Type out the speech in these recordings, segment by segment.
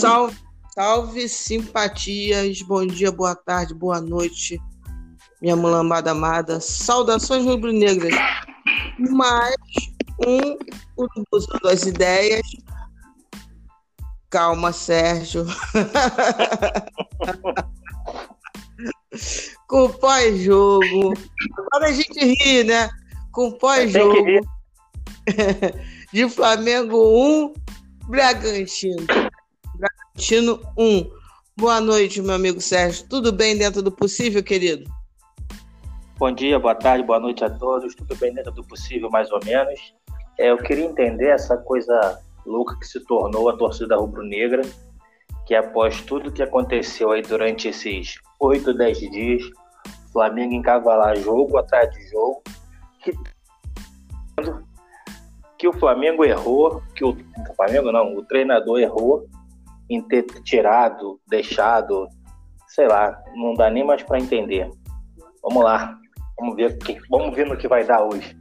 Salve, salve, simpatias. Bom dia, boa tarde, boa noite, minha mulambada amada. Saudações rubro-negras. Mais um usando as ideias. Calma, Sérgio. Com pós-jogo. Agora a gente ri, né? Com pós-jogo. De Flamengo 1, Bragantino. Bragantino 1. Boa noite, meu amigo Sérgio. Tudo bem dentro do possível, querido? Bom dia, boa tarde, boa noite a todos. Tudo bem dentro do possível, mais ou menos. É, eu queria entender essa coisa louca que se tornou a torcida rubro-negra, que após tudo que aconteceu aí durante esses 8, 10 dias, Flamengo encavalar jogo atrás de jogo, que, que o Flamengo errou, que o, o Flamengo não, o treinador errou em ter tirado, deixado, sei lá, não dá nem mais para entender. Vamos lá, vamos ver, vamos ver no que vai dar hoje.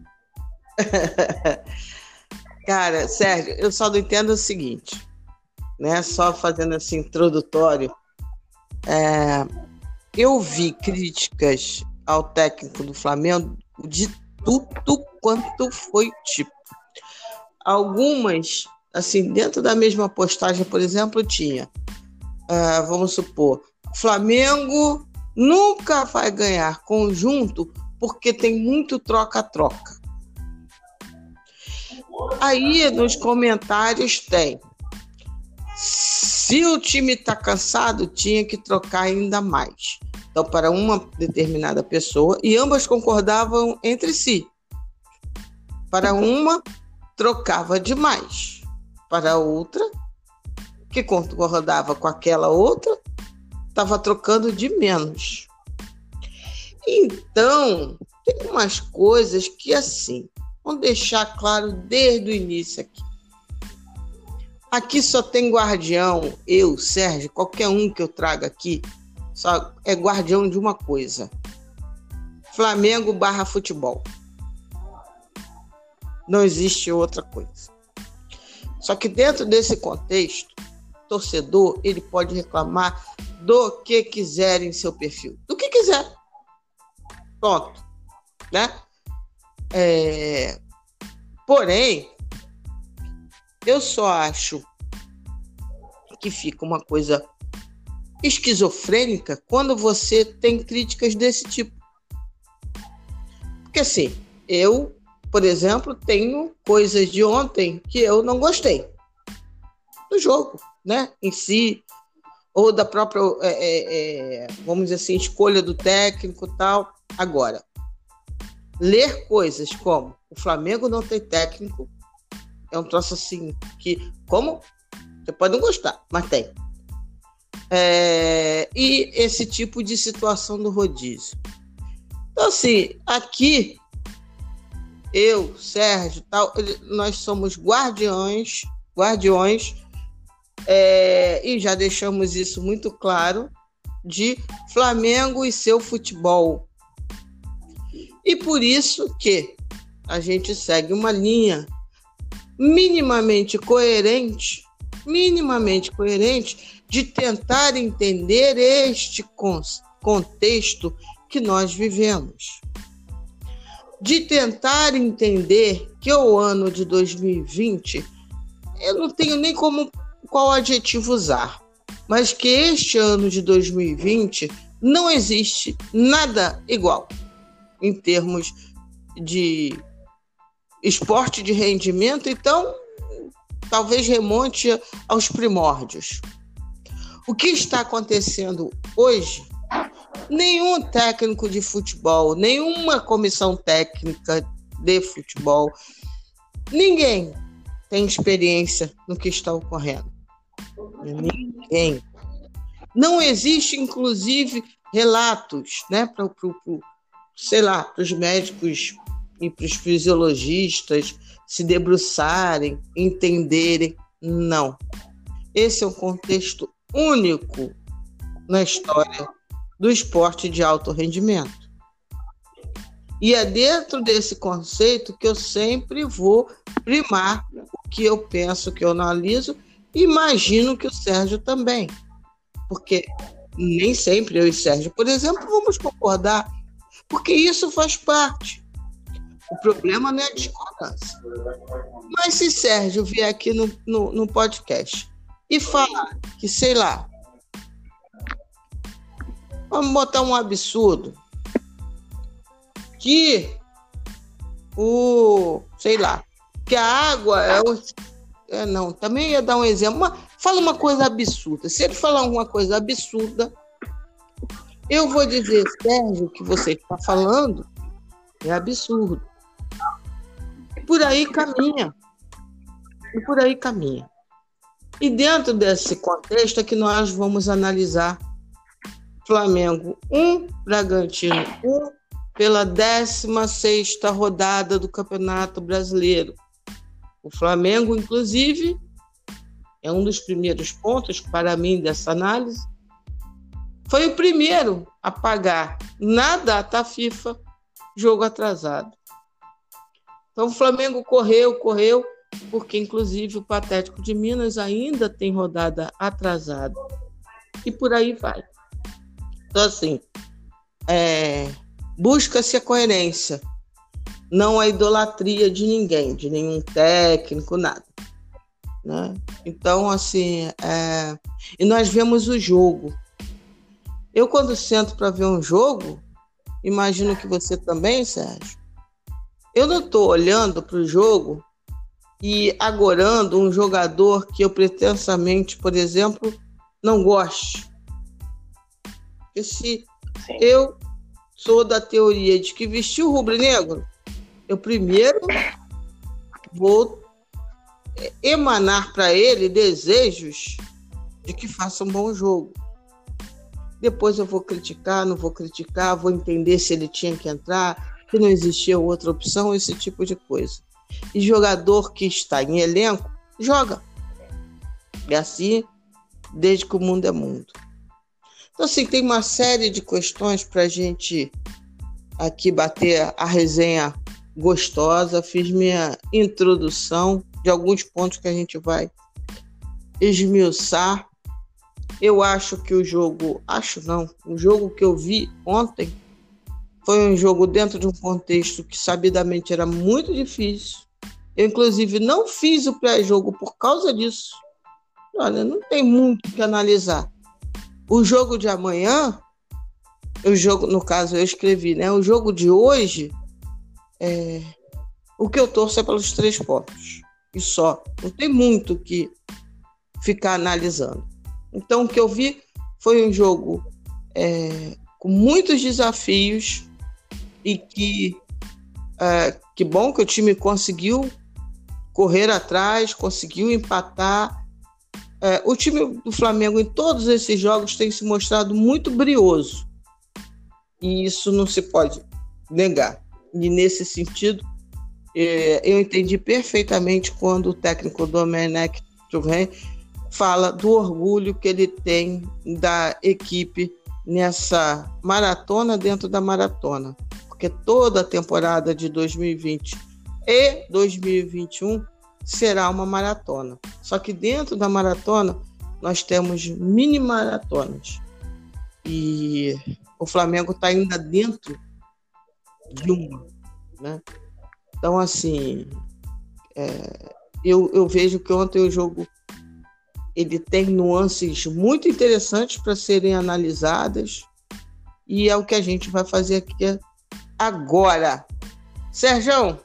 Cara, Sérgio, eu só não entendo o seguinte, né? Só fazendo esse introdutório, é, eu vi críticas ao técnico do Flamengo de tudo quanto foi tipo. Algumas, assim, dentro da mesma postagem, por exemplo, tinha, uh, vamos supor, Flamengo nunca vai ganhar conjunto porque tem muito troca-troca. Aí nos comentários tem. Se o time está cansado, tinha que trocar ainda mais. Então, para uma determinada pessoa, e ambas concordavam entre si. Para uma, trocava demais. Para outra, que concordava com aquela outra, estava trocando de menos. Então, tem umas coisas que, assim, Vamos deixar claro desde o início aqui. Aqui só tem guardião, eu, Sérgio, qualquer um que eu traga aqui, só é guardião de uma coisa: Flamengo barra futebol. Não existe outra coisa. Só que dentro desse contexto, torcedor ele pode reclamar do que quiser em seu perfil, do que quiser. Pronto, né? É... Porém, eu só acho que fica uma coisa esquizofrênica quando você tem críticas desse tipo. Porque assim, eu, por exemplo, tenho coisas de ontem que eu não gostei do jogo, né, em si, ou da própria, é, é, é vamos dizer assim, escolha do técnico tal. Agora, ler coisas como o Flamengo não tem técnico é um troço assim que, como? Você pode não gostar, mas tem. É, e esse tipo de situação do rodízio. Então, assim, aqui, eu, Sérgio, tal, nós somos guardiões, guardiões, é, e já deixamos isso muito claro, de Flamengo e seu futebol. E por isso que a gente segue uma linha minimamente coerente, minimamente coerente de tentar entender este contexto que nós vivemos. De tentar entender que o ano de 2020, eu não tenho nem como qual adjetivo usar, mas que este ano de 2020 não existe nada igual em termos de esporte de rendimento, então talvez remonte aos primórdios. O que está acontecendo hoje? Nenhum técnico de futebol, nenhuma comissão técnica de futebol, ninguém tem experiência no que está ocorrendo. Ninguém. Não existe, inclusive, relatos, né, para sei lá, para os médicos e para os fisiologistas se debruçarem, entenderem. Não. Esse é um contexto único na história do esporte de alto rendimento. E é dentro desse conceito que eu sempre vou primar o que eu penso, que eu analiso Imagino que o Sérgio também. Porque nem sempre eu e Sérgio, por exemplo, vamos concordar, porque isso faz parte. O problema não é a discordância. Mas se Sérgio vier aqui no, no, no podcast e falar que, sei lá, vamos botar um absurdo, que o, sei lá, que a água é o. É, não, também ia dar um exemplo. Fala uma coisa absurda. Se ele falar alguma coisa absurda, eu vou dizer, Sérgio, o que você está falando é absurdo. Por aí caminha. E por aí caminha. E dentro desse contexto é que nós vamos analisar Flamengo 1, Bragantino 1, pela 16 rodada do Campeonato Brasileiro. O Flamengo, inclusive, é um dos primeiros pontos para mim dessa análise. Foi o primeiro a pagar na data FIFA jogo atrasado. Então o Flamengo correu, correu, porque inclusive o Patético de Minas ainda tem rodada atrasada. E por aí vai. Então, assim, é, busca-se a coerência, não a idolatria de ninguém, de nenhum técnico, nada. Né? Então, assim, é... e nós vemos o jogo. Eu, quando sento para ver um jogo, imagino que você também, Sérgio, eu não estou olhando para o jogo e agorando um jogador que eu pretensamente, por exemplo, não goste. Porque se Sim. eu sou da teoria de que vestir o rubro-negro, eu primeiro vou emanar para ele desejos de que faça um bom jogo. Depois eu vou criticar, não vou criticar, vou entender se ele tinha que entrar, que não existia outra opção, esse tipo de coisa. E jogador que está em elenco, joga. É assim desde que o mundo é mundo. Então, assim, tem uma série de questões para a gente aqui bater a resenha gostosa. Fiz minha introdução de alguns pontos que a gente vai esmiuçar. Eu acho que o jogo, acho não, o jogo que eu vi ontem foi um jogo dentro de um contexto que sabidamente era muito difícil. Eu, inclusive, não fiz o pré-jogo por causa disso. Olha, não tem muito o que analisar. O jogo de amanhã, o jogo, no caso, eu escrevi, né? O jogo de hoje, é, o que eu torço é pelos três pontos. E só. Não tem muito que ficar analisando. Então, o que eu vi foi um jogo é, com muitos desafios e que é, que bom que o time conseguiu correr atrás, conseguiu empatar é, o time do Flamengo em todos esses jogos tem se mostrado muito brioso. E isso não se pode negar. E nesse sentido, é, eu entendi perfeitamente quando o técnico Domenech Touré fala do orgulho que ele tem da equipe nessa maratona dentro da maratona. Porque toda a temporada de 2020 e 2021 será uma maratona. Só que dentro da maratona nós temos mini maratonas. E o Flamengo está ainda dentro de uma. Né? Então, assim, é, eu, eu vejo que ontem o jogo ele tem nuances muito interessantes para serem analisadas e é o que a gente vai fazer aqui agora. Sérgio,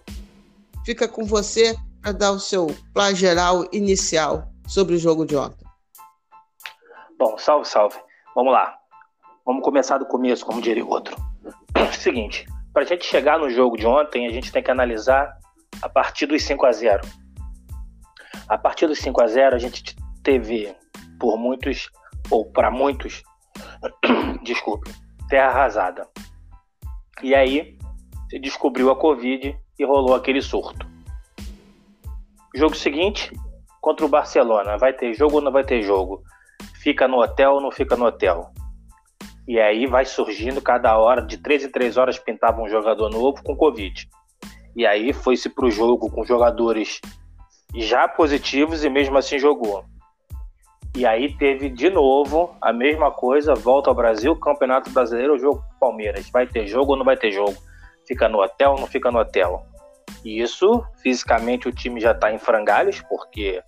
fica com você a dar o seu plano geral inicial sobre o jogo de ontem. Bom, salve, salve. Vamos lá. Vamos começar do começo, como diria o outro. Seguinte, para a gente chegar no jogo de ontem, a gente tem que analisar a partir dos 5 a 0 A partir dos 5 a 0 a gente teve, por muitos, ou para muitos, desculpe, terra arrasada. E aí se descobriu a Covid e rolou aquele surto. Jogo seguinte, contra o Barcelona. Vai ter jogo ou não vai ter jogo? Fica no hotel ou não fica no hotel? E aí vai surgindo cada hora, de três em três horas pintava um jogador novo com Covid. E aí foi-se para o jogo com jogadores já positivos e mesmo assim jogou. E aí teve de novo a mesma coisa, volta ao Brasil, Campeonato Brasileiro, jogo Palmeiras. Vai ter jogo ou não vai ter jogo? Fica no hotel ou não fica no hotel? E isso, fisicamente, o time já está em frangalhos, porque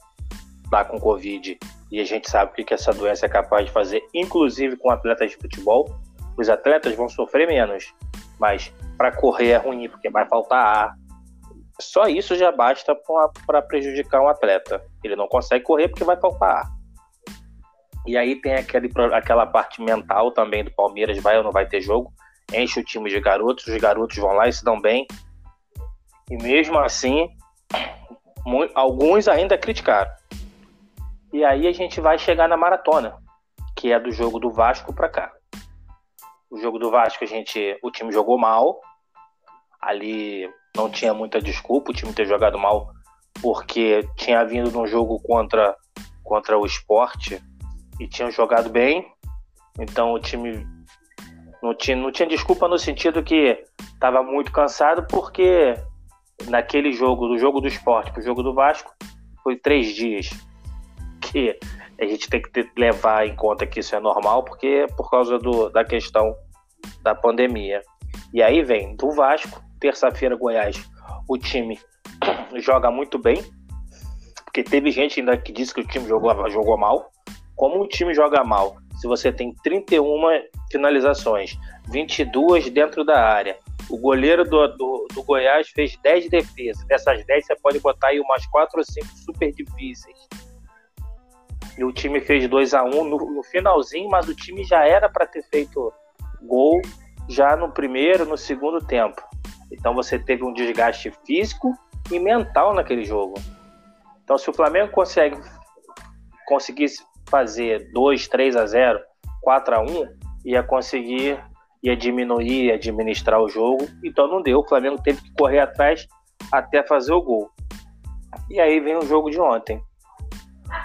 está com Covid e a gente sabe o que essa doença é capaz de fazer, inclusive com atletas de futebol. Os atletas vão sofrer menos, mas para correr é ruim, porque vai faltar ar. Só isso já basta para prejudicar um atleta. Ele não consegue correr porque vai faltar ar. E aí tem aquele, aquela parte mental também do Palmeiras, vai ou não vai ter jogo. Enche o time de garotos, os garotos vão lá e se dão bem. E mesmo assim, alguns ainda criticaram. E aí a gente vai chegar na maratona, que é do jogo do Vasco para cá. O jogo do Vasco, a gente, o time jogou mal. Ali não tinha muita desculpa o time ter jogado mal, porque tinha vindo num jogo contra, contra o esporte e tinham jogado bem. Então o time não tinha, não tinha desculpa no sentido que estava muito cansado, porque naquele jogo, do jogo do esporte para o jogo do Vasco, foi três dias. Que a gente tem que ter, levar em conta que isso é normal, porque é por causa do, da questão da pandemia. E aí vem do Vasco, terça-feira, Goiás, o time joga muito bem, porque teve gente ainda que disse que o time jogou, jogou mal. Como o time joga mal, se você tem 31 finalizações, 22 dentro da área, o goleiro do, do, do, Goiás fez 10 defesas. Dessas 10, você pode botar aí umas 4 ou 5 super difíceis. E o time fez 2 a 1 no, no finalzinho, mas o time já era para ter feito gol já no primeiro, no segundo tempo. Então você teve um desgaste físico e mental naquele jogo. Então se o Flamengo consegue conseguisse fazer 2, 3 a 0, 4 a 1, ia conseguir ia diminuir, ia administrar o jogo. Então não deu. O Flamengo teve que correr atrás até fazer o gol. E aí vem o jogo de ontem.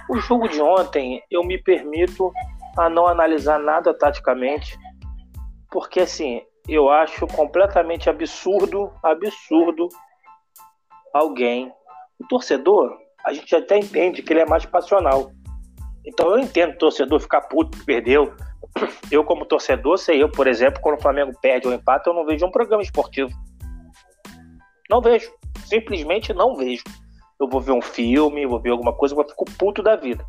O jogo de ontem eu me permito a não analisar nada taticamente, porque assim eu acho completamente absurdo, absurdo alguém, o torcedor, a gente até entende que ele é mais passional. Então eu entendo o torcedor ficar puto que perdeu, eu, como torcedor, sei eu, por exemplo, quando o Flamengo perde ou empata, eu não vejo um programa esportivo. Não vejo. Simplesmente não vejo. Eu vou ver um filme, vou ver alguma coisa, eu fico puto da vida.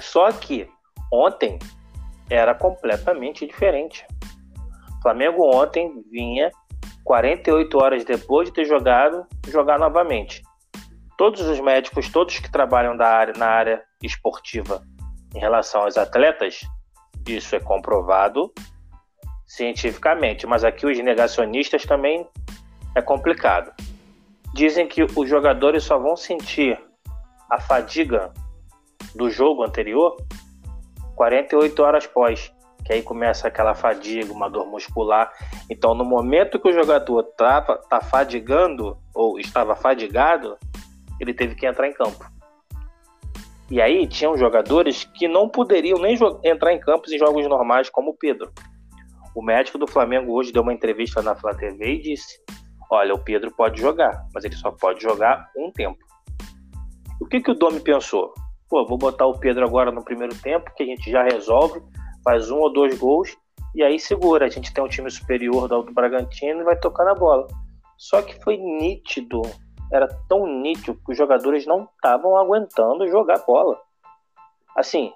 Só que ontem era completamente diferente. O Flamengo ontem vinha 48 horas depois de ter jogado, jogar novamente. Todos os médicos, todos que trabalham da área, na área esportiva em relação aos atletas, isso é comprovado cientificamente, mas aqui os negacionistas também é complicado. Dizem que os jogadores só vão sentir a fadiga do jogo anterior 48 horas pós, que aí começa aquela fadiga, uma dor muscular. Então, no momento que o jogador estava tá fadigando ou estava fadigado, ele teve que entrar em campo. E aí tinham jogadores que não poderiam nem entrar em campos em jogos normais, como o Pedro. O médico do Flamengo hoje deu uma entrevista na Flá TV e disse: Olha, o Pedro pode jogar, mas ele só pode jogar um tempo. O que, que o Domi pensou? Pô, vou botar o Pedro agora no primeiro tempo, que a gente já resolve, faz um ou dois gols e aí segura. A gente tem um time superior do Alto Bragantino e vai tocar na bola. Só que foi nítido era tão nítido que os jogadores não estavam aguentando jogar bola. Assim,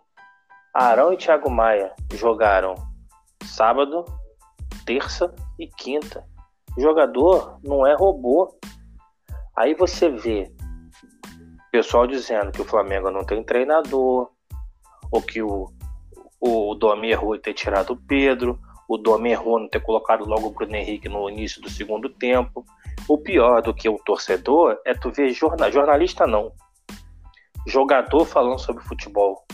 Arão e Thiago Maia jogaram sábado, terça e quinta. O jogador não é robô. Aí você vê pessoal dizendo que o Flamengo não tem treinador, ou que o, o Domi errou em ter tirado o Pedro, o Domi errou não ter colocado logo o Bruno Henrique no início do segundo tempo. O pior do que o torcedor é tu ver jornal, jornalista não, jogador falando sobre futebol.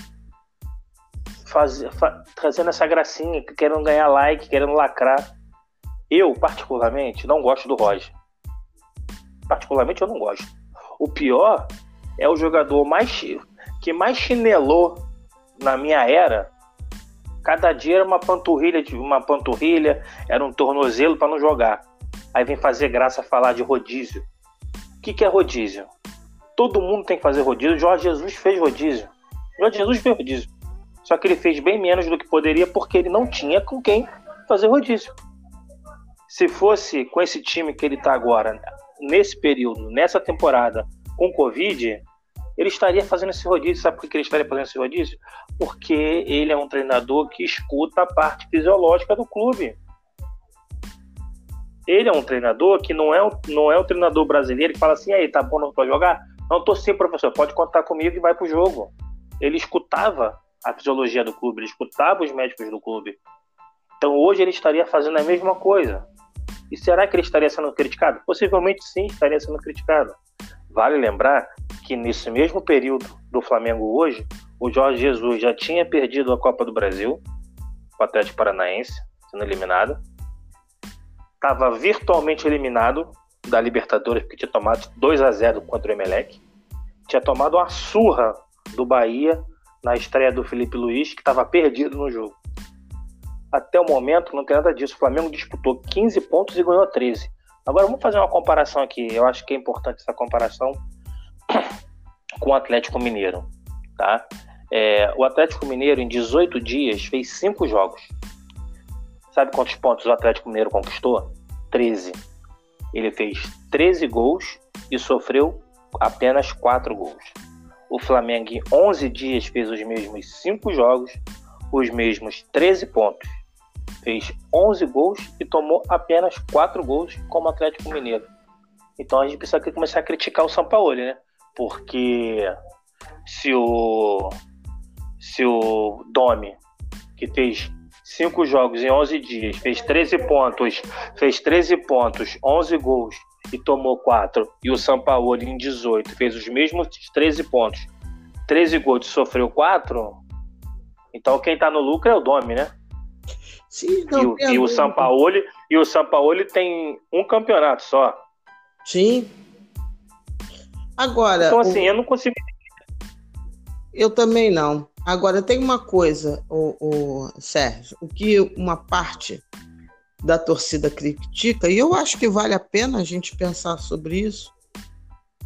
Faz, fa, trazendo essa gracinha, querendo ganhar like, querendo lacrar. Eu, particularmente, não gosto do Roger. Particularmente, eu não gosto. O pior é o jogador mais que mais chinelou na minha era. Cada dia era uma panturrilha, uma panturrilha, era um tornozelo para não jogar. Aí vem fazer graça falar de rodízio. O que, que é rodízio? Todo mundo tem que fazer rodízio. Jorge Jesus fez rodízio. Jorge Jesus fez rodízio. Só que ele fez bem menos do que poderia porque ele não tinha com quem fazer rodízio. Se fosse com esse time que ele está agora, nesse período, nessa temporada, com Covid, ele estaria fazendo esse rodízio. Sabe por que ele estaria fazendo esse rodízio? Porque ele é um treinador que escuta a parte fisiológica do clube. Ele é um treinador que não é, não é o treinador brasileiro que fala assim, aí, tá bom para jogar? Não, tô sim, professor, pode contar comigo e vai pro jogo. Ele escutava a fisiologia do clube, ele escutava os médicos do clube. Então hoje ele estaria fazendo a mesma coisa. E será que ele estaria sendo criticado? Possivelmente sim, estaria sendo criticado. Vale lembrar que nesse mesmo período do Flamengo hoje, o Jorge Jesus já tinha perdido a Copa do Brasil, o Atlético Paranaense, sendo eliminado. Estava virtualmente eliminado da Libertadores, porque tinha tomado 2 a 0 contra o Emelec. Tinha tomado uma surra do Bahia na estreia do Felipe Luiz, que estava perdido no jogo. Até o momento não tem nada disso. O Flamengo disputou 15 pontos e ganhou 13. Agora vamos fazer uma comparação aqui. Eu acho que é importante essa comparação com o Atlético Mineiro. Tá? É, o Atlético Mineiro, em 18 dias, fez 5 jogos. Sabe quantos pontos o Atlético Mineiro conquistou? 13. Ele fez 13 gols e sofreu apenas 4 gols. O Flamengo, em 11 dias, fez os mesmos 5 jogos, os mesmos 13 pontos. Fez 11 gols e tomou apenas 4 gols como Atlético Mineiro. Então a gente precisa começar a criticar o São Paulo, né? Porque se o se o Domi, que fez 5 jogos em 11 dias, fez 13 pontos, fez 13 pontos, 11 gols e tomou 4, e o Sampaoli em 18 fez os mesmos 13 pontos, 13 gols e sofreu 4, então quem tá no lucro é o Domi, né? Sim, não, e, o, e o Sampaoli e o Sampaoli tem um campeonato só. Sim. Agora. Então assim, o... eu não consigo. Eu também não. Agora tem uma coisa, o, o Sérgio, o que uma parte da torcida critica, e eu acho que vale a pena a gente pensar sobre isso,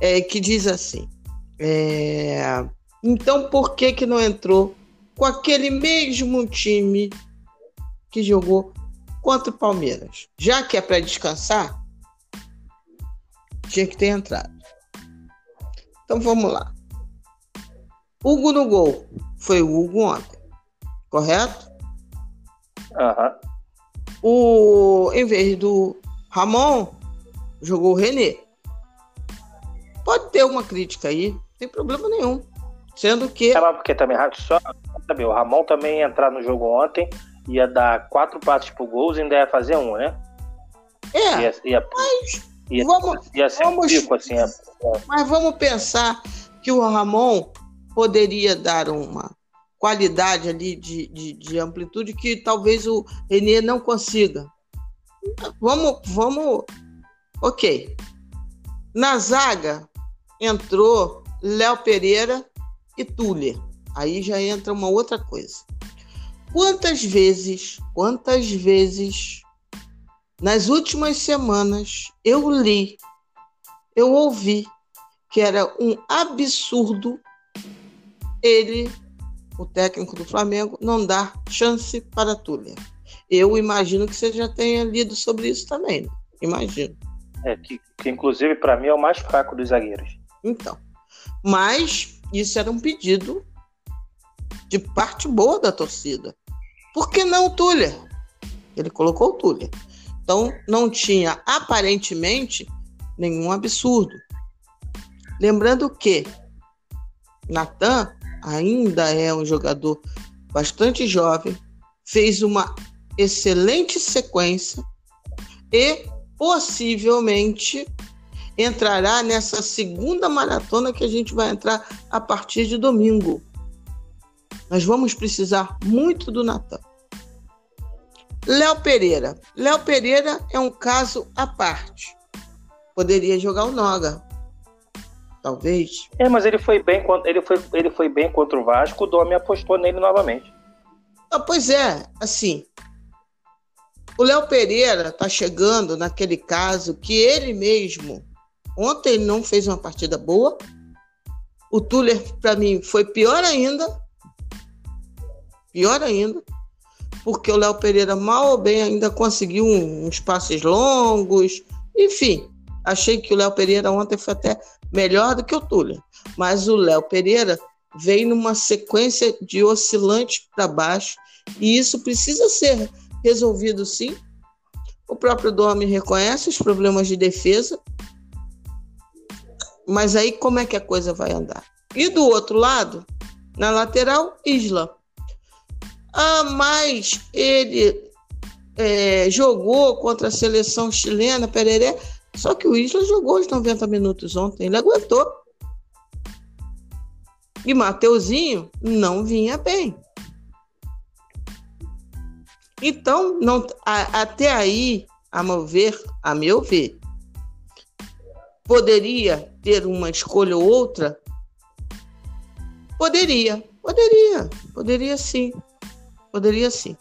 é que diz assim: é, então por que, que não entrou com aquele mesmo time que jogou contra o Palmeiras? Já que é para descansar, tinha que ter entrado. Então vamos lá. Hugo no gol. Foi o Hugo ontem. Correto? Aham. Uhum o, em vez do Ramon, jogou o René. Pode ter uma crítica aí, não tem problema nenhum. Sendo que. É, porque também, só saber, o Ramon também ia entrar no jogo ontem, ia dar quatro passos pro gols e ainda ia fazer um, né? É. Ia, ia, mas ia, vamos, ia ser vamos, um assim. É. Mas vamos pensar que o Ramon poderia dar uma qualidade ali de, de, de amplitude que talvez o Renê não consiga. Vamos, vamos. Ok. Na zaga entrou Léo Pereira e Tuller. Aí já entra uma outra coisa. Quantas vezes, quantas vezes nas últimas semanas eu li, eu ouvi que era um absurdo ele o técnico do Flamengo, não dar chance para Túlio. Eu imagino que você já tenha lido sobre isso também, né? imagino. É, que, que inclusive para mim é o mais fraco dos zagueiros. Então, mas isso era um pedido de parte boa da torcida. Por que não o Túlio? Ele colocou o Túlio. Então, não tinha aparentemente nenhum absurdo. Lembrando que Natan ainda é um jogador bastante jovem, fez uma excelente sequência e possivelmente entrará nessa segunda maratona que a gente vai entrar a partir de domingo. Nós vamos precisar muito do Natan. Léo Pereira. Léo Pereira é um caso à parte. Poderia jogar o Noga, talvez. É, mas ele foi bem, ele foi, ele foi bem contra o Vasco, o Domi apostou nele novamente. Ah, pois é, assim. O Léo Pereira tá chegando naquele caso que ele mesmo ontem ele não fez uma partida boa. O Tuller para mim foi pior ainda. pior ainda, porque o Léo Pereira mal ou bem ainda conseguiu uns passes longos, enfim. Achei que o Léo Pereira ontem foi até melhor do que o Túlio, mas o Léo Pereira veio numa sequência de oscilantes para baixo e isso precisa ser resolvido sim. O próprio Domi reconhece os problemas de defesa, mas aí como é que a coisa vai andar? E do outro lado, na lateral, Isla. Ah, mas ele é, jogou contra a seleção chilena, Pereré, só que o Isla jogou os 90 minutos ontem, ele aguentou. E Mateuzinho não vinha bem. Então, não, a, até aí, a meu ver, a meu ver, poderia ter uma escolha ou outra? Poderia, poderia, poderia sim, poderia sim.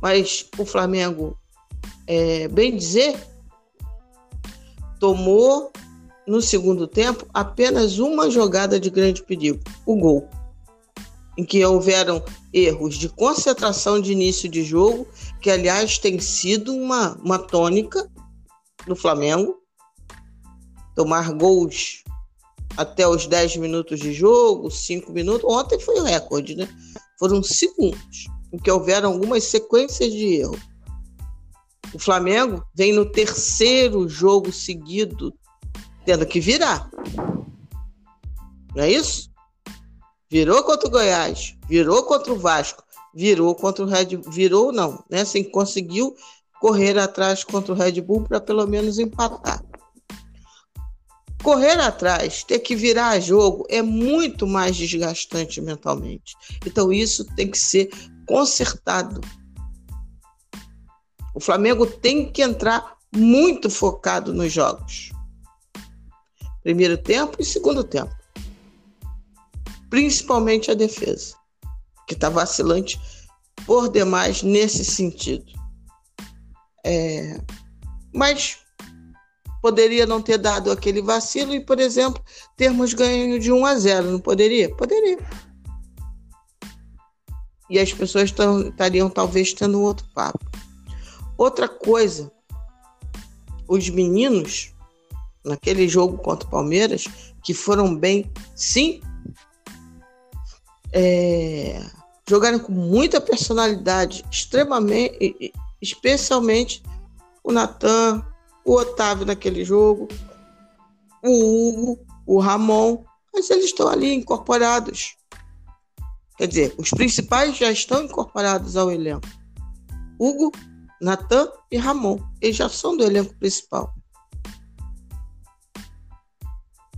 Mas o Flamengo, é, bem dizer, tomou no segundo tempo apenas uma jogada de grande perigo, o gol em que houveram erros de concentração de início de jogo, que aliás tem sido uma, uma tônica no Flamengo. Tomar gols até os 10 minutos de jogo, 5 minutos. Ontem foi o recorde, né? Foram segundos em que houveram algumas sequências de erro. O Flamengo vem no terceiro jogo seguido tendo que virar. Não é isso? virou contra o Goiás, virou contra o Vasco, virou contra o Red Bull, virou não, né? Assim, conseguiu correr atrás contra o Red Bull para pelo menos empatar. Correr atrás, ter que virar jogo é muito mais desgastante mentalmente. Então isso tem que ser consertado. O Flamengo tem que entrar muito focado nos jogos. Primeiro tempo e segundo tempo principalmente a defesa, que está vacilante por demais nesse sentido. É, mas poderia não ter dado aquele vacilo e, por exemplo, termos ganho de 1 a 0, não poderia? Poderia. E as pessoas estariam talvez tendo outro papo. Outra coisa, os meninos naquele jogo contra o Palmeiras, que foram bem, sim, é, jogaram com muita personalidade, extremamente, especialmente o Natan, o Otávio naquele jogo, o Hugo, o Ramon, mas eles estão ali incorporados. Quer dizer, os principais já estão incorporados ao elenco. Hugo, Natan e Ramon. Eles já são do elenco principal.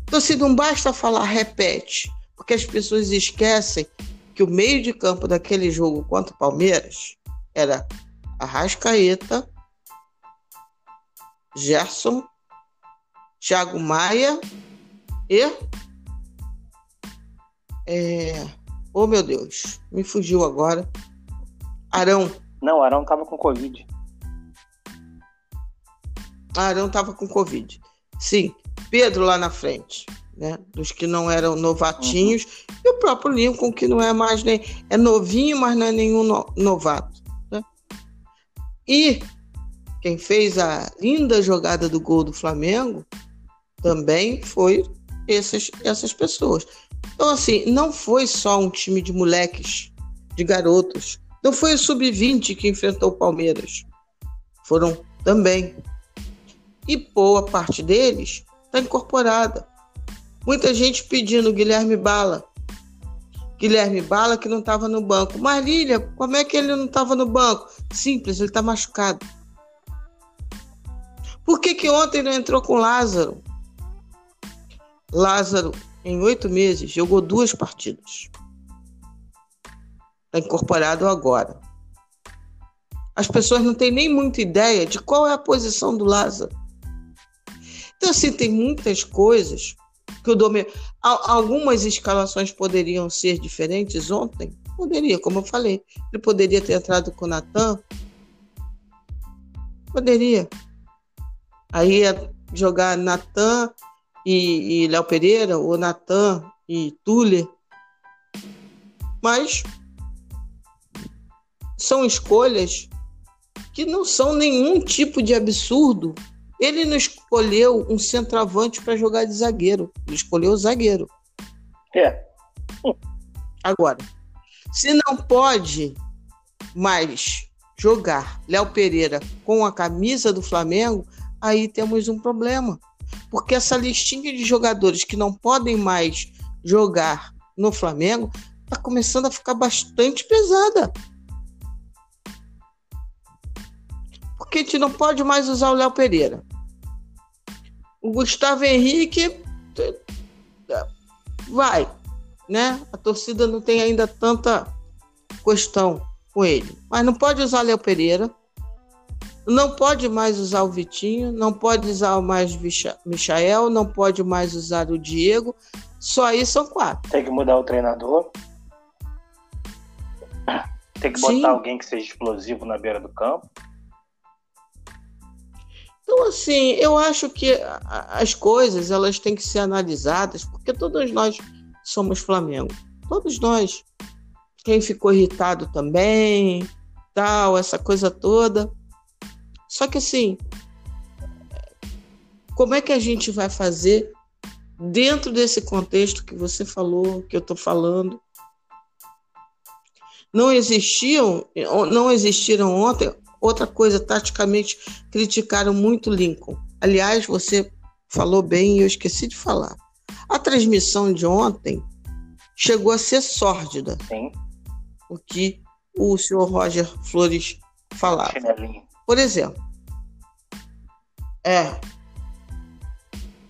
Então, se não basta falar, repete porque as pessoas esquecem que o meio de campo daquele jogo contra o Palmeiras era Arrascaeta, Gerson, Thiago Maia e. É, oh meu Deus, me fugiu agora. Arão. Não, Arão tava com Covid. Arão tava com Covid. Sim, Pedro lá na frente né? Dos que não eram novatinhos. Uhum. E o próprio Lincoln, que não é mais nem. É novinho, mas não é nenhum no, novato. Né? E quem fez a linda jogada do gol do Flamengo também foi essas, essas pessoas. Então, assim, não foi só um time de moleques, de garotos. Não foi o sub-20 que enfrentou o Palmeiras. Foram também. E boa parte deles está incorporada. Muita gente pedindo Guilherme Bala. Guilherme Bala que não estava no banco. Marília, como é que ele não estava no banco? Simples, ele está machucado. Por que, que ontem não entrou com Lázaro? Lázaro, em oito meses, jogou duas partidas. Está incorporado agora. As pessoas não têm nem muita ideia de qual é a posição do Lázaro. Então, assim, tem muitas coisas que o Domi... Algumas escalações poderiam ser diferentes ontem? Poderia, como eu falei. Ele poderia ter entrado com o Natan. Poderia. Aí ia jogar Natan e, e Léo Pereira, ou Natan e Tuller. Mas são escolhas que não são nenhum tipo de absurdo. Ele não escolheu um centroavante para jogar de zagueiro, ele escolheu o zagueiro. É. Agora, se não pode mais jogar Léo Pereira com a camisa do Flamengo, aí temos um problema. Porque essa listinha de jogadores que não podem mais jogar no Flamengo está começando a ficar bastante pesada. Porque a gente não pode mais usar o Léo Pereira. O Gustavo Henrique vai, né? A torcida não tem ainda tanta questão com ele. Mas não pode usar Léo Pereira, não pode mais usar o Vitinho, não pode usar mais o Michael, não pode mais usar o Diego. Só aí são quatro. Tem que mudar o treinador. Tem que botar Sim. alguém que seja explosivo na beira do campo. Então, assim, eu acho que as coisas elas têm que ser analisadas, porque todos nós somos Flamengo. Todos nós. Quem ficou irritado também, tal, essa coisa toda. Só que assim, como é que a gente vai fazer dentro desse contexto que você falou, que eu estou falando? Não existiam, não existiram ontem. Outra coisa, taticamente criticaram muito Lincoln. Aliás, você falou bem e eu esqueci de falar. A transmissão de ontem chegou a ser sórdida. Sim. O que o senhor Roger Flores falava. Por exemplo, é,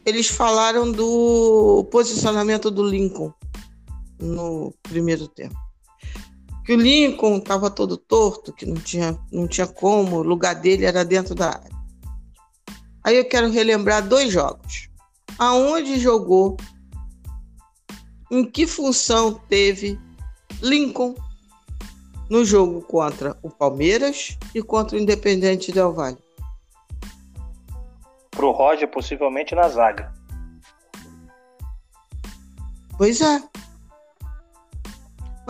eles falaram do posicionamento do Lincoln no primeiro tempo. Que o Lincoln estava todo torto, que não tinha, não tinha como, o lugar dele era dentro da área. Aí eu quero relembrar dois jogos. Aonde jogou, em que função teve Lincoln no jogo contra o Palmeiras e contra o Independente Del Valle. Pro Roger, possivelmente na zaga. Pois é.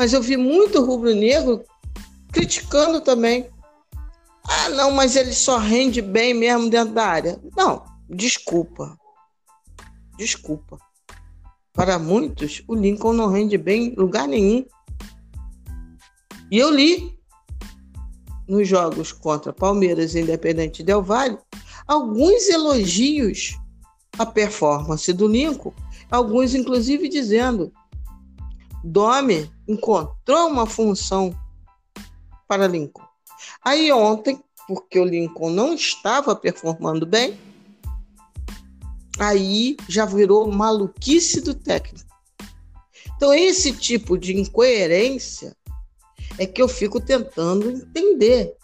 Mas eu vi muito rubro-negro criticando também. Ah, não, mas ele só rende bem mesmo dentro da área. Não, desculpa. Desculpa. Para muitos, o Lincoln não rende bem em lugar nenhum. E eu li nos jogos contra Palmeiras e Independente Del Valle alguns elogios à performance do Lincoln, alguns inclusive dizendo: Dome encontrou uma função para Lincoln. Aí ontem, porque o Lincoln não estava performando bem, aí já virou maluquice do técnico. Então, esse tipo de incoerência é que eu fico tentando entender.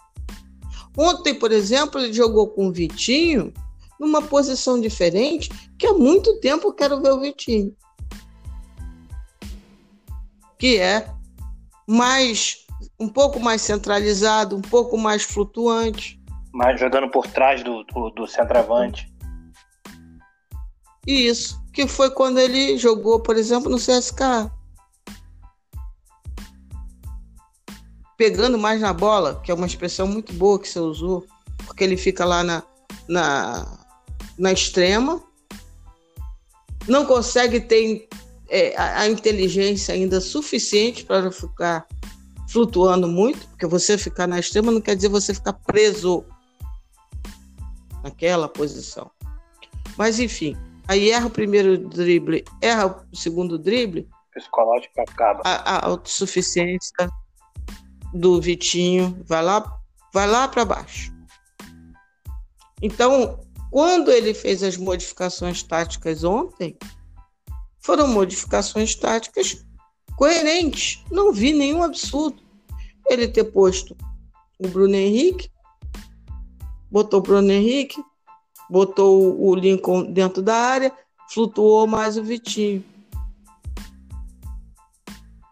Ontem, por exemplo, ele jogou com o Vitinho numa posição diferente, que há muito tempo eu quero ver o Vitinho. Que é mais um pouco mais centralizado, um pouco mais flutuante. Mas jogando por trás do, do, do centroavante. Isso, que foi quando ele jogou, por exemplo, no CSK. pegando mais na bola, que é uma expressão muito boa que você usou, porque ele fica lá na, na, na extrema, não consegue ter é, a, a, inteligência ainda suficiente para ficar flutuando muito, porque você ficar na extrema não quer dizer você ficar preso naquela posição. Mas enfim, aí erra o primeiro drible, erra o segundo drible. Psicológico acaba. A, a autossuficiência do Vitinho vai lá, vai lá para baixo. Então, quando ele fez as modificações táticas ontem, foram modificações táticas coerentes. Não vi nenhum absurdo. Ele ter posto o Bruno Henrique, botou o Bruno Henrique, botou o Lincoln dentro da área, flutuou mais o Vitinho.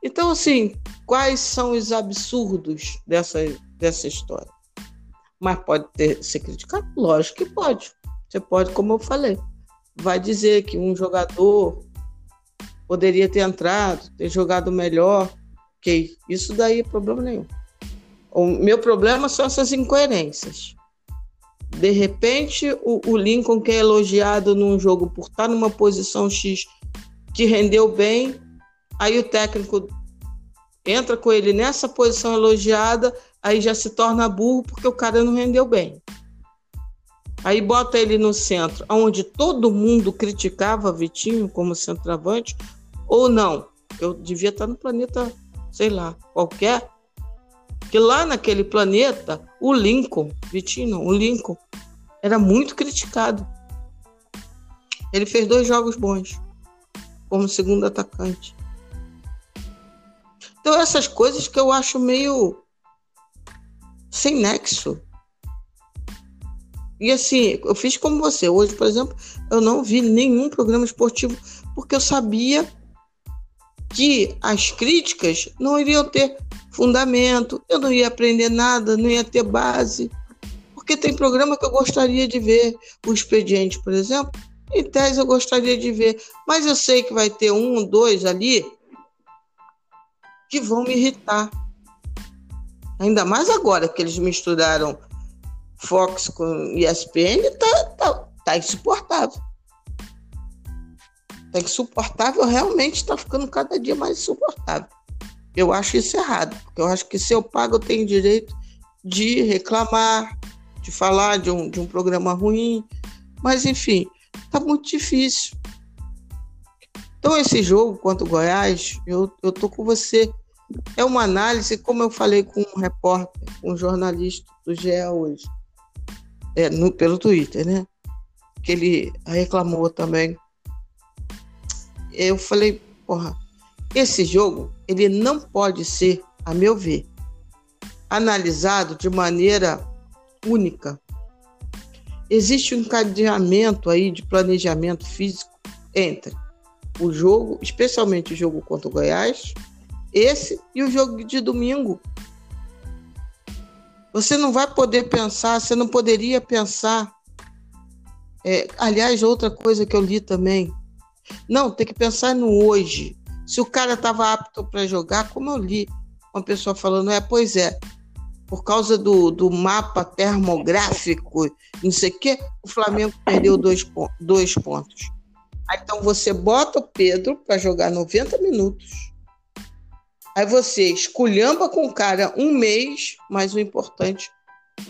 Então, assim, Quais são os absurdos dessa, dessa história? Mas pode ter, ser criticado? Lógico que pode. Você pode, como eu falei, vai dizer que um jogador poderia ter entrado, ter jogado melhor. Ok, isso daí é problema nenhum. O meu problema são essas incoerências. De repente, o, o Lincoln, que é elogiado num jogo por estar numa posição X que rendeu bem, aí o técnico entra com ele nessa posição elogiada, aí já se torna burro porque o cara não rendeu bem. Aí bota ele no centro, onde todo mundo criticava Vitinho como centroavante, ou não. Eu devia estar no planeta, sei lá, qualquer. Que lá naquele planeta, o Lincoln, Vitinho o Lincoln, era muito criticado. Ele fez dois jogos bons como segundo atacante. Então, essas coisas que eu acho meio sem nexo. E assim, eu fiz como você. Hoje, por exemplo, eu não vi nenhum programa esportivo porque eu sabia que as críticas não iriam ter fundamento, eu não ia aprender nada, não ia ter base. Porque tem programa que eu gostaria de ver, o expediente, por exemplo, em tese eu gostaria de ver, mas eu sei que vai ter um, dois ali que vão me irritar. Ainda mais agora que eles misturaram Fox com ESPN, tá, tá, tá insuportável. Tá insuportável, realmente está ficando cada dia mais insuportável. Eu acho isso errado, porque eu acho que se eu pago, eu tenho direito de reclamar, de falar de um, de um programa ruim. Mas, enfim, tá muito difícil. Então, esse jogo contra o Goiás, eu, eu tô com você. É uma análise, como eu falei com um repórter, um jornalista do GE hoje, é, no, pelo Twitter, né? Que ele reclamou também. Eu falei, porra, esse jogo, ele não pode ser, a meu ver, analisado de maneira única existe um encadeamento aí de planejamento físico entre o jogo, especialmente o jogo contra o Goiás, esse e o jogo de domingo. Você não vai poder pensar, você não poderia pensar. É, aliás, outra coisa que eu li também. Não, tem que pensar no hoje. Se o cara estava apto para jogar, como eu li uma pessoa falando, é, pois é, por causa do, do mapa termográfico, não sei o quê, o Flamengo perdeu dois, dois pontos. Aí, então você bota o Pedro para jogar 90 minutos. Aí você esculhamba com o cara um mês, mas o importante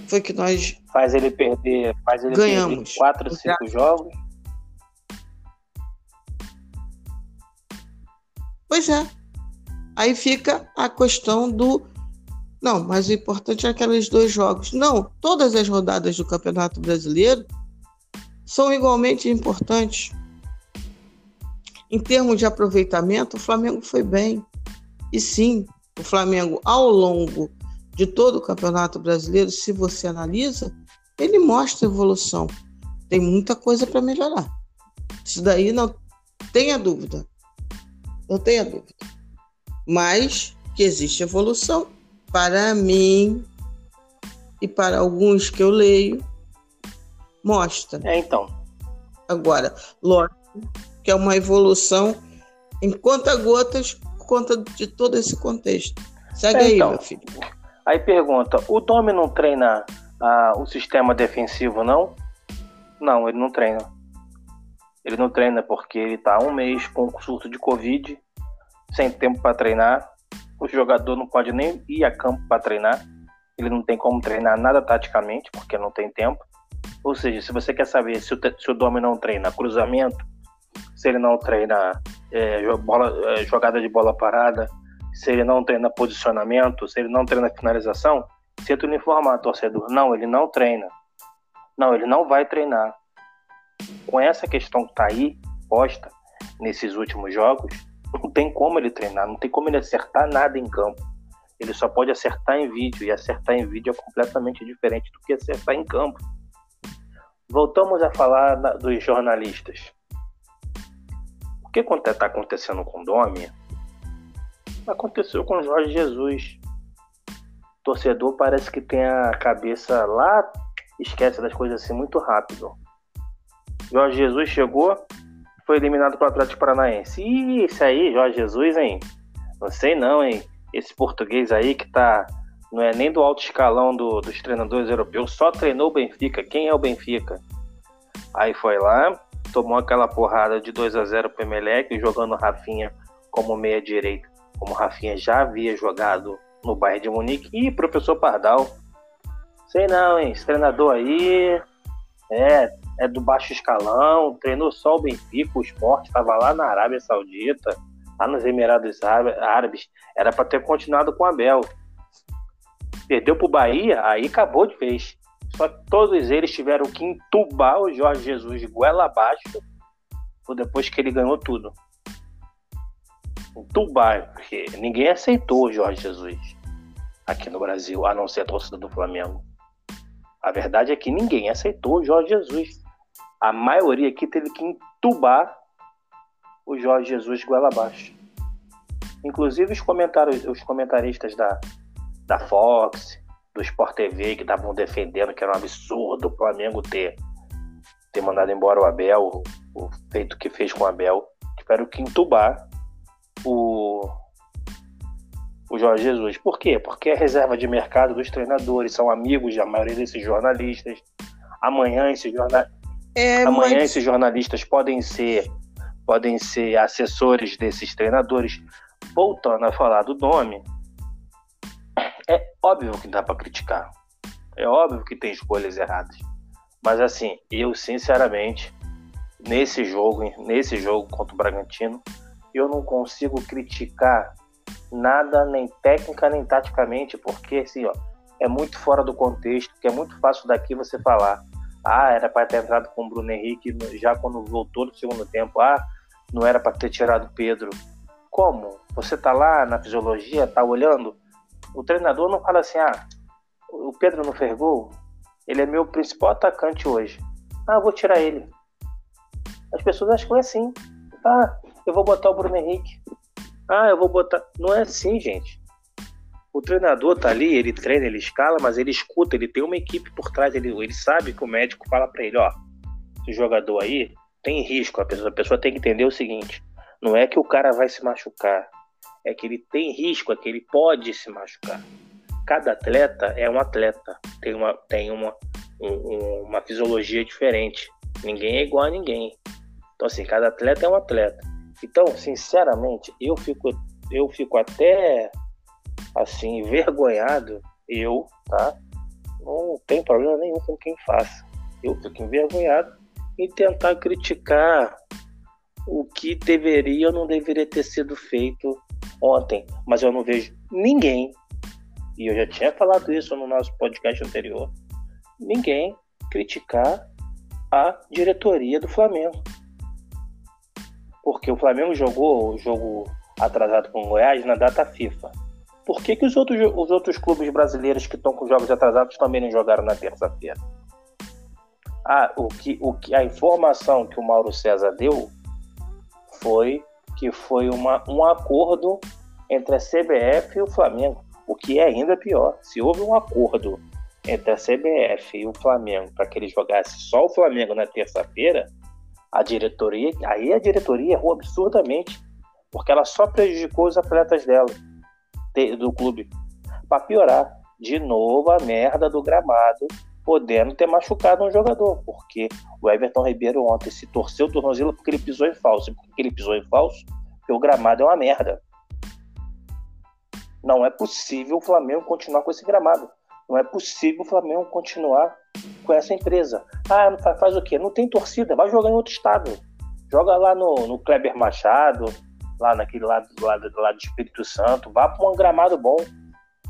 foi que nós faz ele perder, faz ele ganhamos perder quatro, cinco jogos. Pois é. Aí fica a questão do não, mas o importante é aqueles dois jogos. Não, todas as rodadas do Campeonato Brasileiro são igualmente importantes. Em termos de aproveitamento, o Flamengo foi bem. E sim, o Flamengo, ao longo de todo o Campeonato Brasileiro, se você analisa, ele mostra evolução. Tem muita coisa para melhorar. Isso daí não tenha dúvida. Não tenha dúvida. Mas que existe evolução, para mim e para alguns que eu leio, mostra. É, então. Agora, lógico que é uma evolução em conta-gotas por conta de todo esse contexto. Segue é, aí, então. meu filho. Aí pergunta: o Domi não treina ah, o sistema defensivo, não? Não, ele não treina. Ele não treina porque ele está um mês com surto de Covid, sem tempo para treinar o jogador não pode nem ir a campo para treinar, ele não tem como treinar nada taticamente, porque não tem tempo. Ou seja, se você quer saber se o, se o Domi não treina cruzamento, se ele não treina é, bola, é, jogada de bola parada, se ele não treina posicionamento, se ele não treina finalização, lhe informar, torcedor. Não, ele não treina. Não, ele não vai treinar. Com essa questão que está aí posta nesses últimos jogos, não tem como ele treinar, não tem como ele acertar nada em campo. Ele só pode acertar em vídeo, e acertar em vídeo é completamente diferente do que acertar em campo. Voltamos a falar dos jornalistas. O que está acontecendo com o Domi aconteceu com o Jorge Jesus. O torcedor parece que tem a cabeça lá, esquece das coisas assim muito rápido. Jorge Jesus chegou, foi eliminado pelo Atlético Paranaense. E esse aí, Jorge Jesus, hein? Não sei não, hein? Esse português aí que tá não é nem do alto escalão do, dos treinadores europeus, só treinou o Benfica. Quem é o Benfica? Aí foi lá, tomou aquela porrada de 2 a 0 pro Emelec, jogando Rafinha como meia direita, como Rafinha já havia jogado no Bayern de Munique. E professor Pardal, sei não, hein, esse treinador aí é, é do baixo escalão, treinou só o Benfica, o esporte, estava lá na Arábia Saudita, lá nos Emirados Árabes, era para ter continuado com o Abel. Perdeu para o Bahia, aí acabou de vez. Só que todos eles tiveram que entubar o Jorge Jesus de goela abaixo depois que ele ganhou tudo. Entubar, porque ninguém aceitou o Jorge Jesus aqui no Brasil, a não ser a torcida do Flamengo. A verdade é que ninguém aceitou o Jorge Jesus. A maioria aqui teve que entubar o Jorge Jesus goela abaixo. Inclusive os, comentários, os comentaristas da, da Fox, do Sport TV, que estavam defendendo que era um absurdo o Flamengo ter, ter mandado embora o Abel, o, feito que fez com o Abel. Tiveram que entubar o, o Jorge Jesus. Por quê? Porque é reserva de mercado dos treinadores, são amigos da maioria desses jornalistas. Amanhã esses, jornal... é, Amanhã esses jornalistas podem ser podem ser assessores desses treinadores. Voltando a falar do nome, é óbvio que dá para criticar. É óbvio que tem escolhas erradas. Mas assim, eu sinceramente, nesse jogo, nesse jogo contra o Bragantino, eu não consigo criticar nada nem técnica nem taticamente, porque assim, ó, é muito fora do contexto, que é muito fácil daqui você falar, ah, era para ter entrado com o Bruno Henrique já quando voltou no segundo tempo, ah, não era para ter tirado o Pedro. Como? Você tá lá na fisiologia, tá olhando, o treinador não fala assim, ah, o Pedro não fez gol, ele é meu principal atacante hoje. Ah, vou tirar ele. As pessoas acham que é assim. Ah, eu vou botar o Bruno Henrique. Ah, eu vou botar. Não é assim, gente. O treinador tá ali, ele treina, ele escala, mas ele escuta, ele tem uma equipe por trás, ele, ele sabe que o médico fala para ele, ó, esse jogador aí tem risco, a pessoa, a pessoa tem que entender o seguinte, não é que o cara vai se machucar, é que ele tem risco, é que ele pode se machucar. Cada atleta é um atleta, tem uma, tem uma, um, uma fisiologia diferente. Ninguém é igual a ninguém. Então, assim, cada atleta é um atleta. Então, sinceramente, eu fico, eu fico até assim, envergonhado, eu, tá? Não tem problema nenhum com quem faça. Eu fico envergonhado em tentar criticar o que deveria ou não deveria ter sido feito ontem, mas eu não vejo ninguém, e eu já tinha falado isso no nosso podcast anterior, ninguém criticar a diretoria do Flamengo. Porque o Flamengo jogou o jogo atrasado com o Goiás na data FIFA. Por que, que os, outros, os outros clubes brasileiros que estão com jogos atrasados também não jogaram na terça-feira? Ah, o que, o que, a informação que o Mauro César deu foi que foi uma, um acordo entre a CBF e o Flamengo, o que é ainda pior. Se houve um acordo entre a CBF e o Flamengo para que ele jogasse só o Flamengo na terça-feira, a diretoria, aí a diretoria errou absurdamente, porque ela só prejudicou os atletas dela, do clube. Para piorar, de novo a merda do gramado, podendo ter machucado um jogador, porque o Everton Ribeiro ontem se torceu o tornozelo porque ele pisou em falso. Porque ele pisou em falso, porque o gramado é uma merda. Não é possível o Flamengo continuar com esse gramado. Não é possível o Flamengo continuar com essa empresa. Ah, faz, faz o quê? Não tem torcida, vai jogar em outro estado. Joga lá no, no Kleber Machado, lá naquele lado, lado, lado do Espírito Santo. Vá para um gramado bom.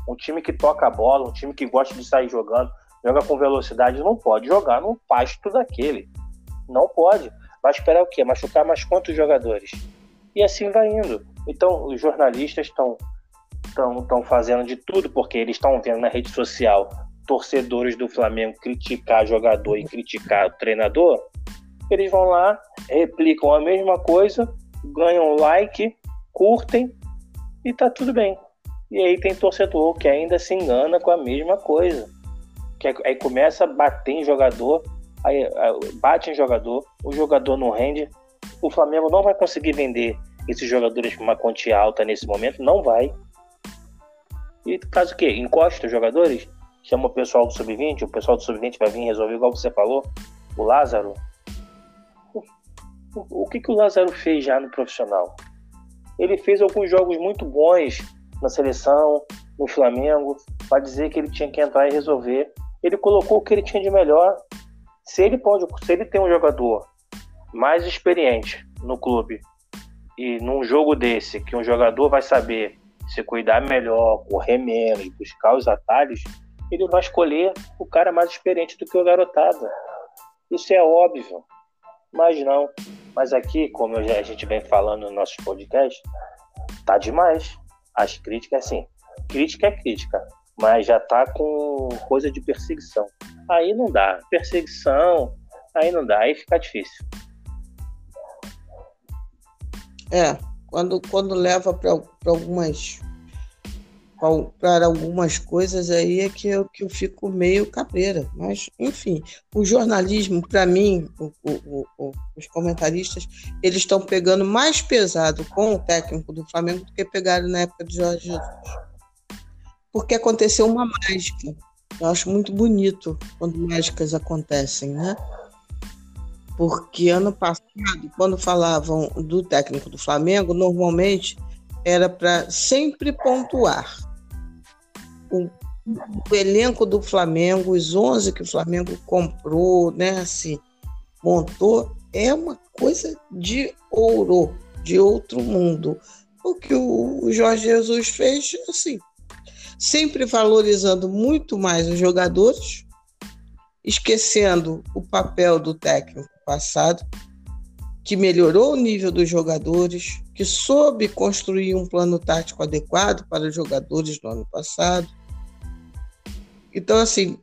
Um time que toca a bola, um time que gosta de sair jogando, joga com velocidade. Não pode jogar num pasto daquele. Não pode. Vai esperar o quê? Machucar mais quantos jogadores? E assim vai indo. Então, os jornalistas estão estão fazendo de tudo, porque eles estão vendo na rede social torcedores do Flamengo criticar jogador e criticar o treinador, eles vão lá, replicam a mesma coisa, ganham like, curtem e tá tudo bem. E aí tem torcedor que ainda se engana com a mesma coisa. Que aí começa a bater em jogador, aí bate em jogador, o jogador não rende, o Flamengo não vai conseguir vender esses jogadores com uma quantia alta nesse momento, não vai E caso o quê? Encosta os jogadores, chama o pessoal do sub-20, o pessoal do sub-20 vai vir resolver, igual você falou, o Lázaro. O, que, que o Lázaro fez já no profissional? Ele fez alguns jogos muito bons na seleção, no Flamengo, para dizer que ele tinha que entrar e resolver. Ele colocou o que ele tinha de melhor. Se ele pode, se ele tem um jogador mais experiente no clube e num jogo desse que um jogador vai saber se cuidar melhor, correr menos, buscar os atalhos, ele vai escolher o cara mais experiente do que o garotada. Isso é óbvio. Mas não. Mas aqui, como a gente vem falando no nosso podcast, tá demais. As críticas, assim, crítica é crítica, mas já tá com coisa de perseguição. Aí não dá. Perseguição, aí não dá, aí fica difícil. É, quando, quando leva para algumas para algumas coisas aí é que eu, que eu fico meio cabreira. Mas, enfim, o jornalismo, para mim, o, o, o, os comentaristas, eles estão pegando mais pesado com o técnico do Flamengo do que pegaram na época de Jorge Jesus. Porque aconteceu uma mágica. Eu acho muito bonito quando mágicas acontecem, né? Porque ano passado, quando falavam do técnico do Flamengo, normalmente era para sempre pontuar. O, o, elenco do Flamengo, os 11 que o Flamengo comprou, né, assim, montou, é uma coisa de ouro, de outro mundo. O que o Jorge Jesus fez, assim, sempre valorizando muito mais os jogadores, esquecendo o papel do técnico passado, que melhorou o nível dos jogadores, que soube construir um plano tático adequado para os jogadores no ano passado. Então, assim,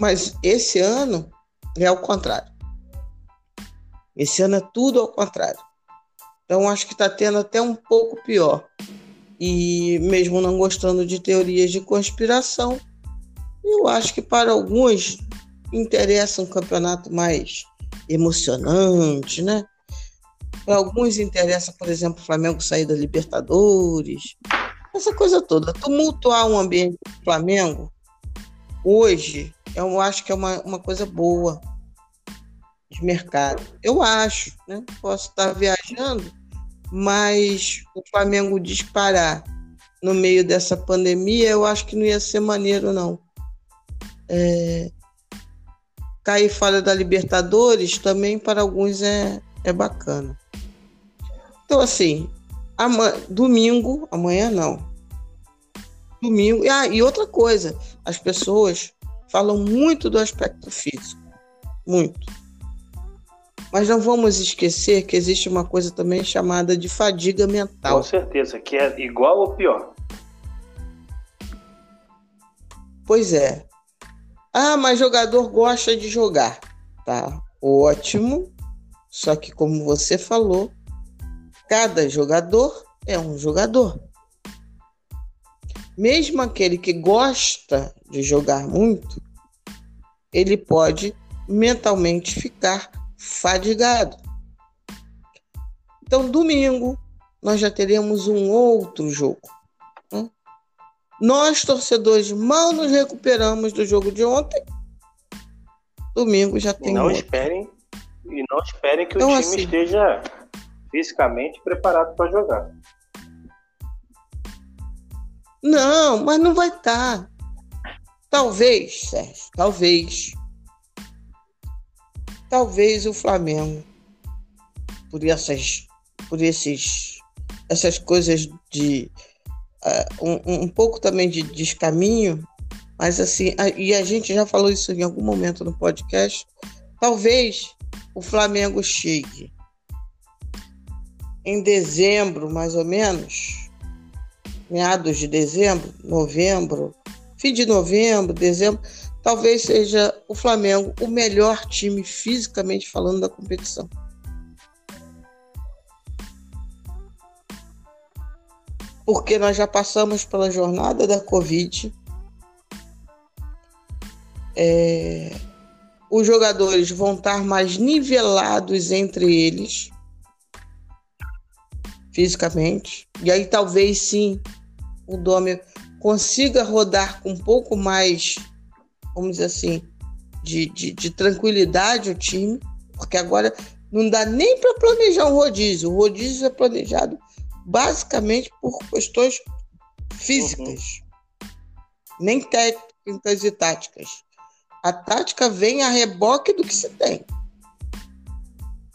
mas esse ano é ao contrário. Esse ano é tudo ao contrário. Então, acho que está tendo até um pouco pior. E mesmo não gostando de teorias de conspiração, eu acho que para alguns interessa um campeonato mais emocionante, né? Alguns interessa, por exemplo, o Flamengo sair da Libertadores, essa coisa toda. Tumultuar um ambiente do Flamengo hoje, eu acho que é uma, uma coisa boa de mercado. Eu acho, né? Posso estar viajando, mas o Flamengo disparar no meio dessa pandemia, eu acho que não ia ser maneiro, não. É, cair fora da Libertadores também para alguns é, é bacana. Então, assim, domingo, amanhã não. Domingo. Ah, e outra coisa, as pessoas falam muito do aspecto físico. Muito. Mas não vamos esquecer que existe uma coisa também chamada de fadiga mental. Com certeza, que é igual ou pior. Pois é. Ah, mas jogador gosta de jogar. Tá ótimo. Só que, como você falou, cada jogador é um jogador. Mesmo aquele que gosta de jogar muito, ele pode mentalmente ficar fadigado. Então, domingo, nós já teremos um outro jogo. Nós, torcedores, mal nos recuperamos do jogo de ontem. Domingo já tem. E não outro. esperem e não esperem que então, o time assim, esteja fisicamente preparado para jogar. Não, mas não vai estar. Tá. Talvez, Sérgio, talvez. Talvez o Flamengo, por essas, por esses, essas coisas de uh, um, um, pouco também de descaminho, mas assim, a, e a gente já falou isso em algum momento no podcast, talvez o Flamengo chegue em dezembro, mais ou menos, meados de dezembro, novembro, fim de novembro, dezembro, talvez seja o Flamengo o melhor time fisicamente falando da competição. porque nós já passamos pela jornada da Covid. É, os jogadores vão estar mais nivelados entre eles, fisicamente. E aí talvez sim o Domi consiga rodar com um pouco mais, vamos dizer assim, de, de, de tranquilidade o time, porque agora não dá nem para planejar um rodízio. O rodízio é planejado basicamente por questões físicas, uhum. nem técnicas e táticas. A tática vem a reboque do que se tem.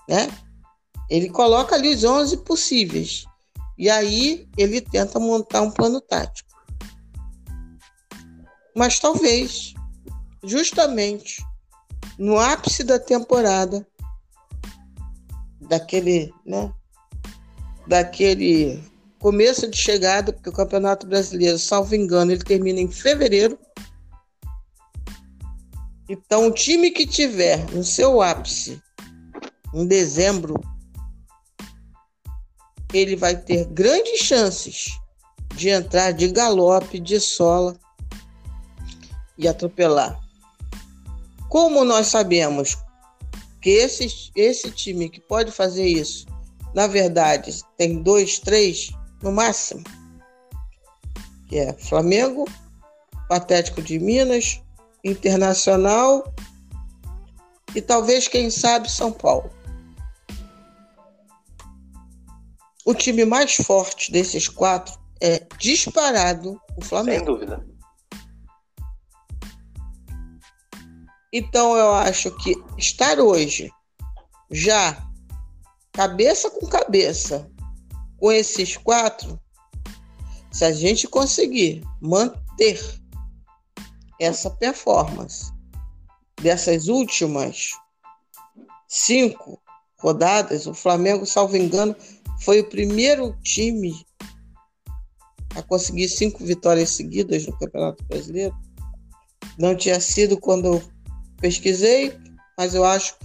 Né? Ele coloca ali os 11 possíveis. E aí ele tenta montar um plano tático. Mas talvez, justamente no ápice da temporada, daquele, né, daquele começo de chegada, porque o Campeonato Brasileiro, salvo engano, ele termina em fevereiro. Então, o time que tiver no seu ápice em dezembro, ele vai ter grandes chances de entrar de galope, de sola e atropelar. Como nós sabemos que esse, esse time que pode fazer isso, na verdade, tem dois, três no máximo, que é Flamengo, Patético de Minas, Internacional e talvez, quem sabe, São Paulo. O time mais forte desses quatro é disparado o Flamengo. Sem dúvida. Então eu acho que estar hoje já cabeça com cabeça com esses quatro, se a gente conseguir manter essa performance dessas últimas cinco rodadas, o Flamengo, salvo engano, foi o primeiro time a conseguir cinco vitórias seguidas no Campeonato Brasileiro. Não tinha sido quando eu pesquisei, mas eu acho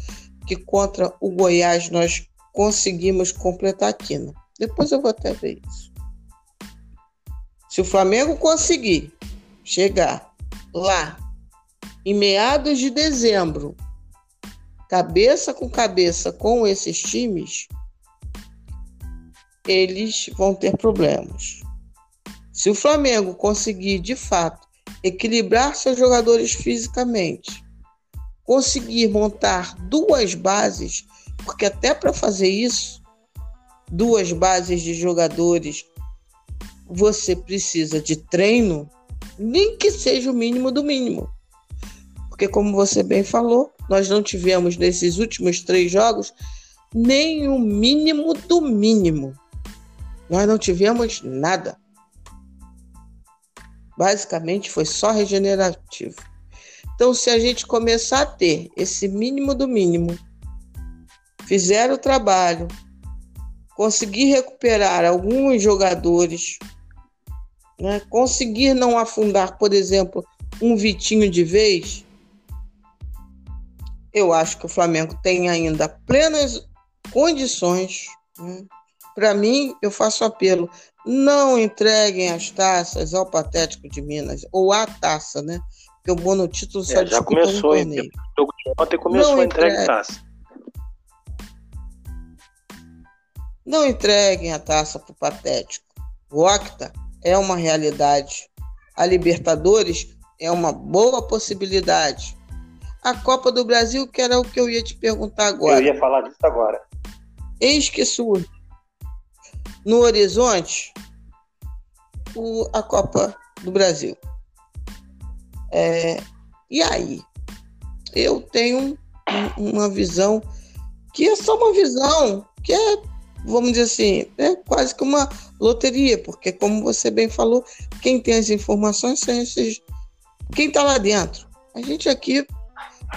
que contra o Goiás nós conseguimos completar a quina. Depois eu vou até ver isso. Se o Flamengo conseguir chegar lá em meados de dezembro, cabeça com cabeça com esses times, eles vão ter problemas. Se o Flamengo conseguir de fato equilibrar seus jogadores fisicamente, conseguir montar duas bases, porque até para fazer isso, duas bases de jogadores, você precisa de treino, nem que seja o mínimo do mínimo. Porque, como você bem falou, nós não tivemos nesses últimos três jogos nem o mínimo do mínimo. Nós não tivemos nada. Basicamente foi só regenerativo. Então, se a gente começar a ter esse mínimo do mínimo, fizer o trabalho, conseguir recuperar alguns jogadores, né? conseguir não afundar, por exemplo, um Vitinho de vez, eu acho que o Flamengo tem ainda plenas condições. Né? Para mim, eu faço apelo: não entreguem as taças ao Patético de Minas, ou a taça, né? Porque o monotítulo só é, já começou, no torneio. O jogo de ontem começou não a entregar taça. Não entreguem a taça para o Patético. O Octa é uma realidade. A Libertadores é uma boa possibilidade. A Copa do Brasil, que era o que eu ia te perguntar agora. Eu ia falar disso agora. Eis que surge no horizonte o, a Copa do Brasil. É, e aí? Eu tenho uma visão que é só uma visão, que é, vamos dizer assim, é quase que uma loteria, porque, como você bem falou, quem tem as informações são esses. Quem está lá dentro. A gente aqui,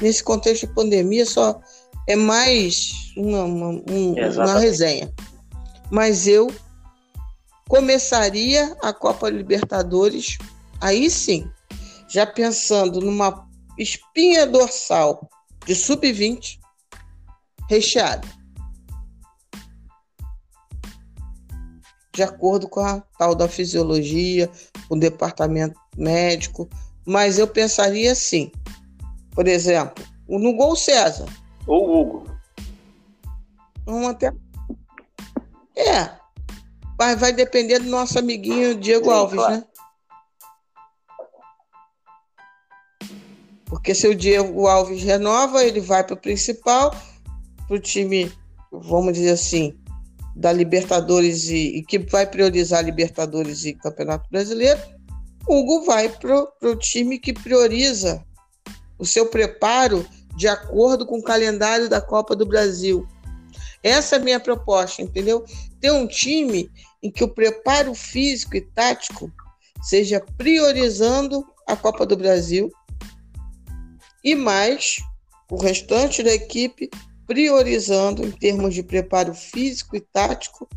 nesse contexto de pandemia, só é mais uma, uma, um, uma resenha. Mas eu começaria a Copa Libertadores, aí sim, já pensando numa espinha dorsal de sub-20 recheada. De acordo com a tal da fisiologia, o departamento médico, mas eu pensaria assim, por exemplo, no gol César. Ou Hugo. Vamos até. É, mas vai depender do nosso amiguinho Diego Sim, Alves, claro. né? Porque se o Diego Alves renova, ele vai para o principal, para o time, vamos dizer assim, da Libertadores e, e, que vai priorizar Libertadores e Campeonato Brasileiro. Hugo vai para o time que prioriza o seu preparo de acordo com o calendário da Copa do Brasil. Essa é a minha proposta, entendeu? Ter um time em que o preparo físico e tático seja priorizando a Copa do Brasil e mais o restante da equipe priorizando em termos de preparo físico e tático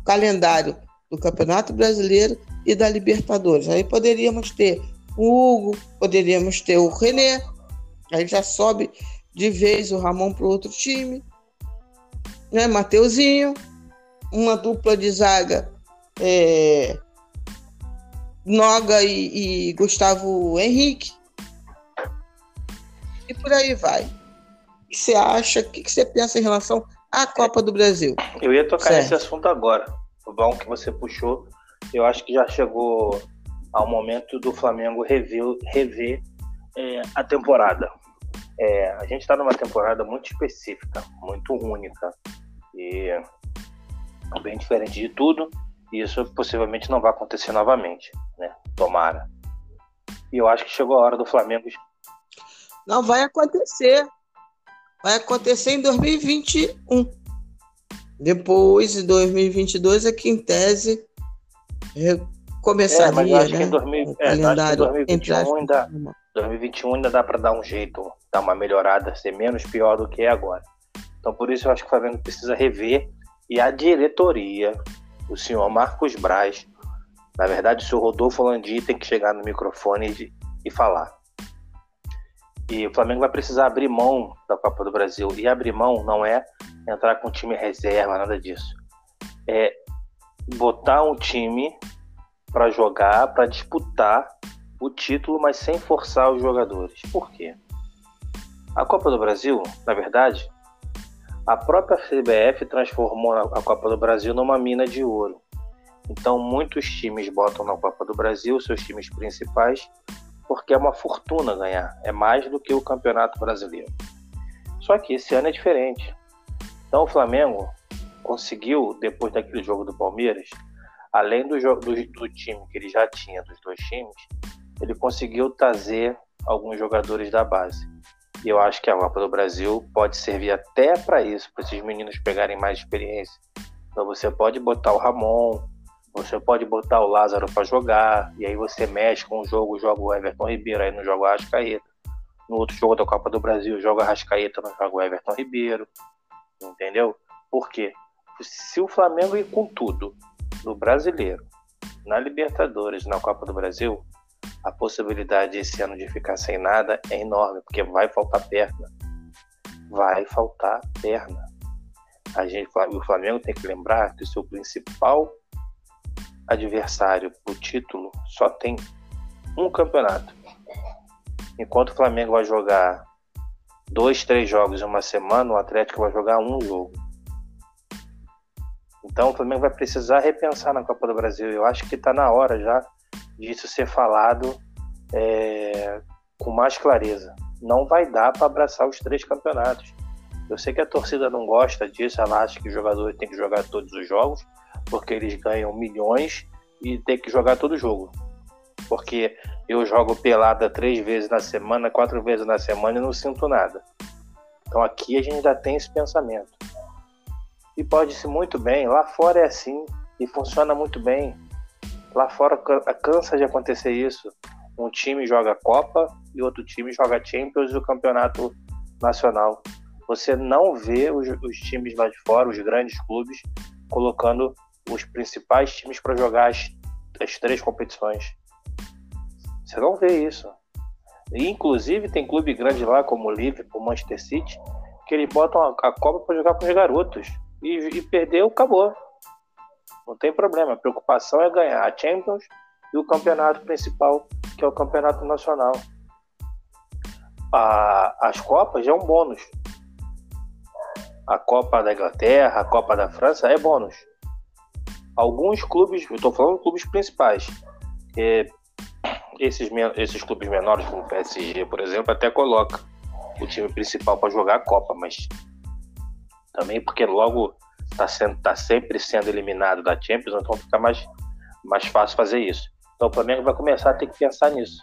o calendário do Campeonato Brasileiro e da Libertadores. Aí poderíamos ter o Hugo, poderíamos ter o René, aí já sobe de vez o Ramon para outro time, né? Mateuzinho, uma dupla de zaga é, Noga e, e Gustavo Henrique. E por aí vai. O que você acha? O que você pensa em relação à Copa do Brasil? Eu ia tocar certo. nesse assunto agora. O bom que você puxou, eu acho que já chegou ao momento do Flamengo rever, rever é, a temporada. É, a gente está numa temporada muito específica, muito única e bem diferente de tudo. E isso possivelmente não vai acontecer novamente, né? Tomara. E eu acho que chegou a hora do Flamengo. Não vai acontecer. Vai acontecer em 2021. Depois, de 2022, é que em tese começaria, é, mas eu acho né? que em 2000, é, calendário, 2021 ainda, 2021 ainda dá para dar um jeito, dar uma melhorada, ser menos pior do que é agora. Então, por isso eu acho que o Flamengo precisa rever e a diretoria, o senhor Marcos Braz, na verdade, o senhor Rodolfo Landi tem que chegar no microfone e, e falar. E o Flamengo vai precisar abrir mão da Copa do Brasil. E abrir mão não é entrar com time reserva, nada disso. É botar um time para jogar, para disputar o título, mas sem forçar os jogadores. Por quê? A Copa do Brasil, na verdade, a própria CBF transformou a Copa do Brasil numa mina de ouro. Então, muitos times botam na Copa do Brasil seus times principais, porque é uma fortuna ganhar, é mais do que o Campeonato Brasileiro. Só que esse ano é diferente. Então, o Flamengo conseguiu, depois daquele jogo do Palmeiras, além do, do, do time que ele já tinha, dos dois times, ele conseguiu trazer alguns jogadores da base. E eu acho que a Copa do Brasil pode servir até para isso, para esses meninos pegarem mais experiência. Então você pode botar o Ramon, você pode botar o Lázaro para jogar, e aí você mexe com o jogo, joga o Everton Ribeiro, aí não joga o Arrascaeta. No outro jogo da Copa do Brasil, joga o Arrascaeta, não joga o Everton Ribeiro. Entendeu? Por quê? Se o Flamengo ir com tudo no Brasileiro, na Libertadores, na Copa do Brasil, a possibilidade esse ano de ficar sem nada é enorme, porque vai faltar perna. Vai faltar perna. A gente, o Flamengo tem que lembrar que o seu principal adversário o título só tem um campeonato. Enquanto o Flamengo vai jogar dois, três jogos em uma semana, o Atlético vai jogar um jogo. Então o Flamengo vai precisar repensar na Copa do Brasil. Eu acho que está na hora já disso ser falado é, com mais clareza. Não vai dar para abraçar os três campeonatos. Eu sei que a torcida não gosta disso, ela acha que os jogadores têm que jogar todos os jogos, porque eles ganham milhões e tem que jogar todo jogo. Porque eu jogo pelada três vezes na semana, quatro vezes na semana e não sinto nada. Então aqui a gente já tem esse pensamento. E pode-se muito bem, lá fora é assim e funciona muito bem. Lá fora cansa de acontecer isso. Um time joga Copa e outro time joga Champions e o Campeonato Nacional. Você não vê os, os times lá de fora, os grandes clubes, colocando os principais times para jogar as, as três competições. Você não vê isso. E, inclusive tem clube grande lá como o Liverpool, Manchester City, que eles botam a, a Copa para jogar com os garotos. E, e perdeu, acabou. Não tem problema. A preocupação é ganhar a Champions e o campeonato principal, que é o campeonato nacional. A, as Copas é um bônus. A Copa da Inglaterra, a Copa da França é bônus. Alguns clubes, eu estou falando clubes principais, é, esses, esses clubes menores, como o PSG, por exemplo, até coloca o time principal para jogar a Copa, mas também porque logo está tá sempre sendo eliminado da Champions, então fica mais, mais fácil fazer isso. Então o Flamengo vai começar a ter que pensar nisso.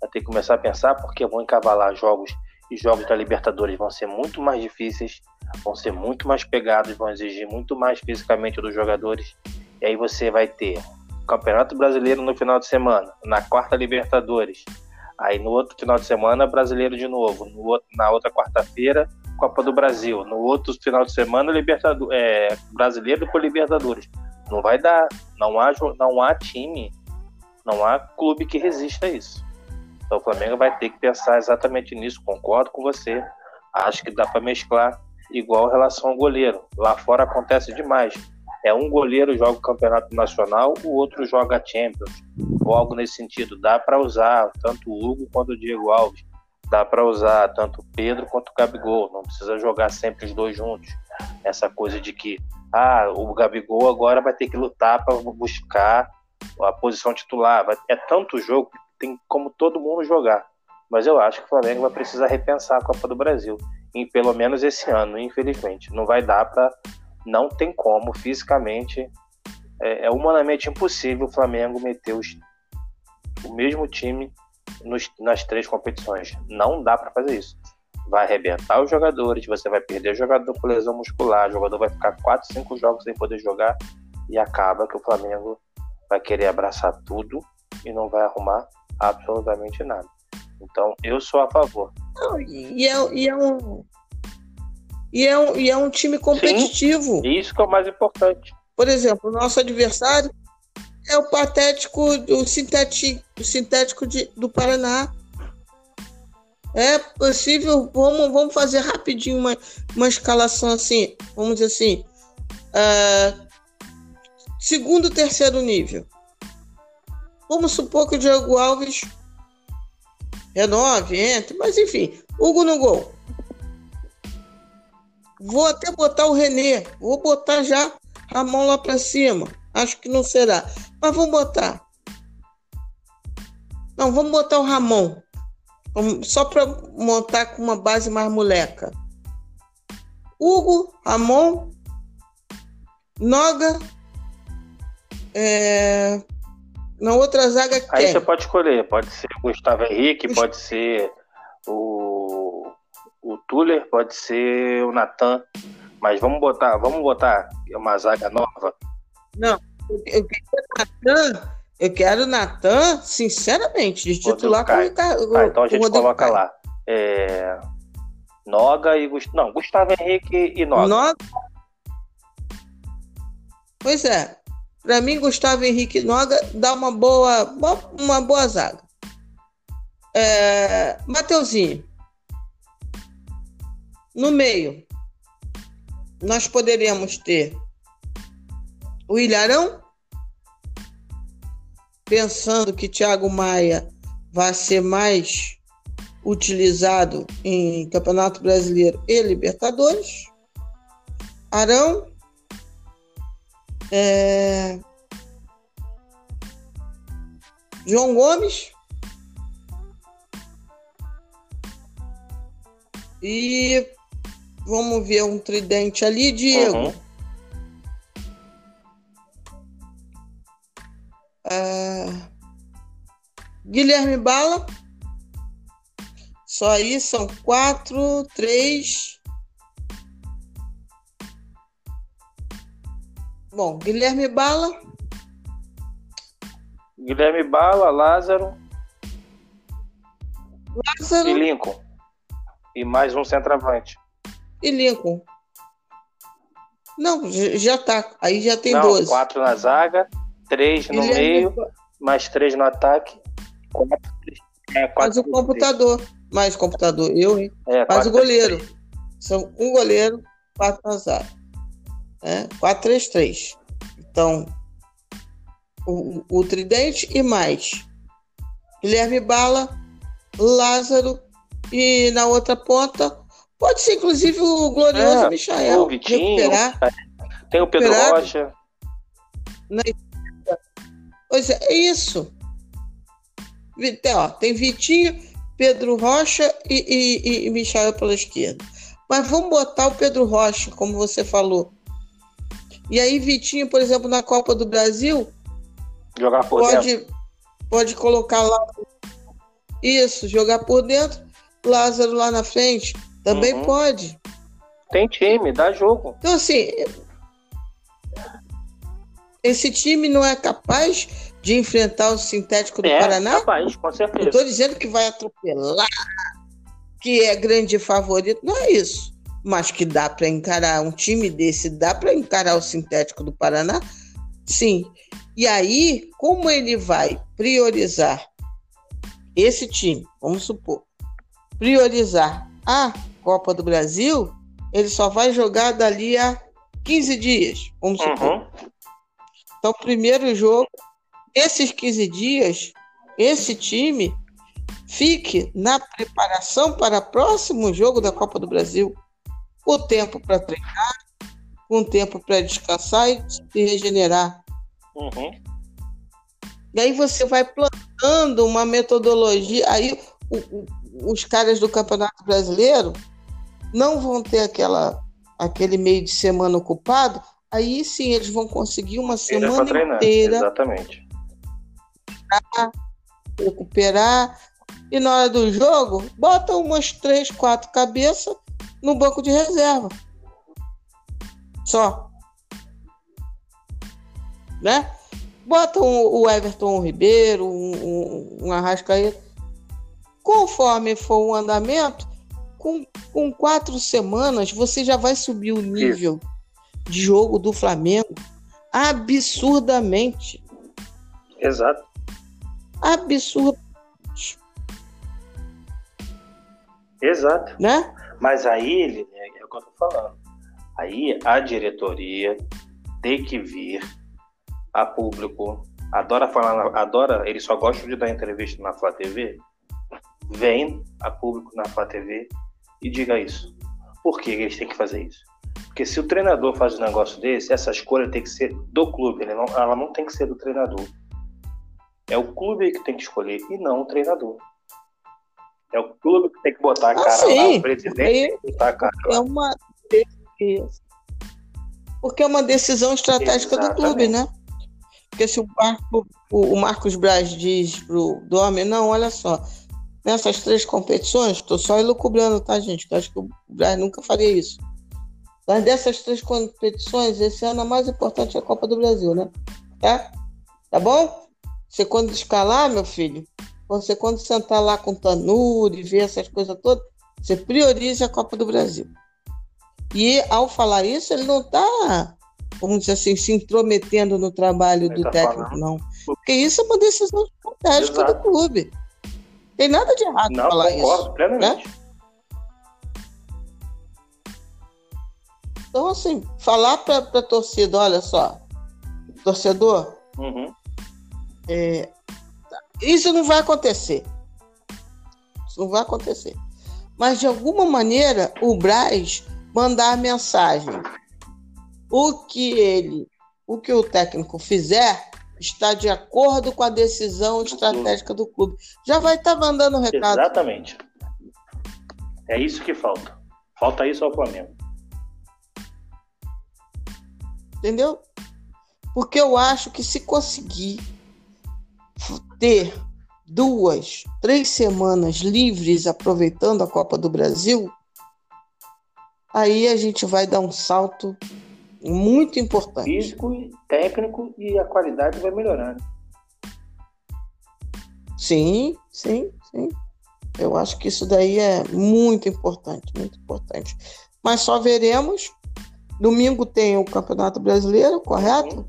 Vai ter que começar a pensar porque vão encavalar jogos e jogos da Libertadores vão ser muito mais difíceis, vão ser muito mais pegados, vão exigir muito mais fisicamente dos jogadores. E aí você vai ter Campeonato Brasileiro no final de semana, na quarta Libertadores. Aí no outro final de semana, Brasileiro de novo. No outro, na outra quarta-feira, Copa do Brasil. No outro final de semana, Libertador, é, Brasileiro por Libertadores. Não vai dar. Não há, não há time, não há clube que resista a isso. Então o Flamengo vai ter que pensar exatamente nisso. Concordo com você. Acho que dá para mesclar igual em relação ao goleiro. Lá fora acontece demais é um goleiro joga o campeonato nacional, o outro joga a Champions, ou algo nesse sentido. Dá para usar tanto o Hugo quanto o Diego Alves, dá para usar tanto o Pedro quanto o Gabigol. Não precisa jogar sempre os dois juntos. Essa coisa de que ah, o Gabigol agora vai ter que lutar para buscar a posição titular. É tanto jogo que tem como todo mundo jogar. Mas eu acho que o Flamengo vai precisar repensar a Copa do Brasil, em pelo menos esse ano, infelizmente. Não vai dar para não tem como fisicamente, é, é humanamente impossível o Flamengo meter os, o mesmo time nos, nas três competições. Não dá para fazer isso. Vai arrebentar os jogadores, você vai perder o jogador com lesão muscular, o jogador vai ficar 4, 5 jogos sem poder jogar e acaba que o Flamengo vai querer abraçar tudo e não vai arrumar absolutamente nada. Então, eu sou a favor. Não, e, é, e é um, e é um, e é um time competitivo. Sim, isso que é o mais importante. Por exemplo, o nosso adversário é o patético, o sintético, o sintético de, do Paraná. É possível, vamos, vamos fazer rapidinho uma, uma escalação assim, vamos dizer assim, uh, segundo, terceiro nível. Vamos supor que o Diego Alves renove, entre, mas enfim, Hugo no gol. Vou até botar o Renê. Vou botar já a mão lá para cima. Acho que não será. Mas vamos botar. Não, vamos botar o Ramon. Só para montar com uma base mais moleca. Hugo, Ramon, Noga. É... Na outra zaga, Aí quem? você pode escolher. Pode ser o Gustavo Henrique, pode ser o o Tuller, pode ser o Natan. Mas vamos botar, vamos botar uma zaga nova. Não, eu quero o Natan, eu quero o Natan, sinceramente, de titular com o Ricardo. Ah, então a gente coloca lá. É... Noga e Gustavo. Não, Gustavo Henrique e Noga. Noga. Pois é. Para mim, Gustavo Henrique e Noga dá uma boa, uma boa zaga. É... Mateuzinho. No meio, nós poderíamos ter o Ilharão, pensando que Thiago Maia vai ser mais utilizado em Campeonato Brasileiro e Libertadores. Arão. É... João Gomes. E Vamos ver um tridente ali, Diego. Uhum. Uh, Guilherme Bala. Só aí são quatro, três. Bom, Guilherme Bala. Guilherme Bala, Lázaro. Lázaro. E Lincoln. E mais um centroavante e Lincoln. Não, já tá. Aí já tem Não, 12. Quatro na zaga, três no Ele meio, é... mais três no ataque. Quatro, é, quatro mais o computador. Mais computador, eu, hein? É, mais o goleiro. São um goleiro, quatro na zaga. É, 4-3-3. Então, o, o tridente e mais. Guilherme Bala, Lázaro e na outra ponta Pode ser, inclusive, o glorioso é, Michael. O Vitinho, recuperar. Tem o Pedro recuperar. Rocha. Na... Pois é, é isso. Ó, tem Vitinho, Pedro Rocha e, e, e Michel pela esquerda. Mas vamos botar o Pedro Rocha, como você falou. E aí, Vitinho, por exemplo, na Copa do Brasil, jogar por pode, dentro. pode colocar lá. Isso, jogar por dentro. Lázaro lá na frente. Também uhum. pode. Tem time, dá jogo. Então, assim, esse time não é capaz de enfrentar o sintético do é, Paraná? É capaz, com certeza. Não estou dizendo que vai atropelar, que é grande favorito, não é isso. Mas que dá para encarar um time desse, dá para encarar o sintético do Paraná? Sim. E aí, como ele vai priorizar esse time, vamos supor, priorizar a Copa do Brasil, ele só vai jogar dali a 15 dias, vamos supor. Então, primeiro jogo, esses 15 dias, esse time fique na preparação para o próximo jogo da Copa do Brasil. O tempo para treinar, com tempo para descansar e se regenerar. Uhum. E aí você vai plantando uma metodologia. Aí o, o, os caras do Campeonato Brasileiro não vão ter aquela, aquele meio de semana ocupado aí sim eles vão conseguir uma semana inteira. Exatamente. Recuperar. E na hora do jogo, bota umas três, quatro cabeças no banco de reserva. Só. Né? Bota um, o Everton Ribeiro, um, um, um Arrascaeta. Conforme for o andamento, com, com quatro semanas, você já vai subir o nível. Isso de jogo do Flamengo absurdamente. Exato. Absurdo. Exato. Né? Mas aí, ele, é o que eu tô falando. Aí a diretoria tem que vir a público. Adora falar, adora, ele só gosta de dar entrevista na Flá TV. Vem a público na Flá TV e diga isso. Por que eles têm que fazer isso? Porque se o treinador faz um negócio desse, essa escolha tem que ser do clube, não, ela não tem que ser do treinador. É o clube que tem que escolher e não o treinador. É o clube que tem que botar a ah, cara ah, lá, o presidente que botar a cara lá. É uma porque é uma decisão estratégica Exatamente. do clube, né? Porque se o, Marco, o Marcos Braz diz pro Dorme, não, olha só, nessas três competições, estou só elucubrando, tá, gente? Eu acho que o Braz nunca faria isso. Mas dessas três competições, esse ano a mais importante é a Copa do Brasil, né? Tá? Tá bom? Você quando escalar, meu filho, você quando sentar lá com o Tanuri, ver essas coisas todas, você prioriza a Copa do Brasil. E ao falar isso, ele não está, vamos dizer assim, se intrometendo no trabalho ele do tá técnico, falando. não. Porque isso é uma decisão estratégica do clube. Tem nada de errado não, falar concordo, isso. Plenamente. Né? Então, assim, falar para a torcida, olha só, torcedor, uhum. é, isso não vai acontecer. Isso não vai acontecer. Mas, de alguma maneira, o Braz mandar mensagem. O que ele, o que o técnico fizer, está de acordo com a decisão estratégica do clube. Já vai estar tá mandando recado. Exatamente. É isso que falta. Falta isso ao Flamengo. Entendeu? Porque eu acho que se conseguir ter duas, três semanas livres aproveitando a Copa do Brasil, aí a gente vai dar um salto muito importante. Físico, técnico e a qualidade vai melhorando. Sim, sim, sim. Eu acho que isso daí é muito importante, muito importante. Mas só veremos Domingo tem o Campeonato Brasileiro, correto?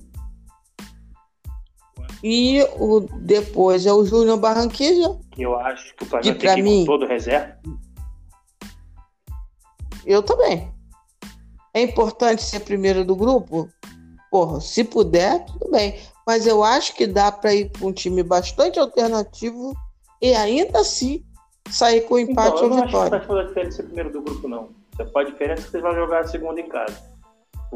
E o, depois é o Júnior Barranquilla. Que eu acho que o Flamengo tem que mim, todo reserva. Eu também. É importante ser primeiro do grupo? Porra, se puder, tudo bem. Mas eu acho que dá para ir com um time bastante alternativo e ainda assim sair com empate então, ou vitória. Eu não acho que faz toda diferença ser primeiro do grupo, não. Você pode diferença que vocês vão jogar a segunda em casa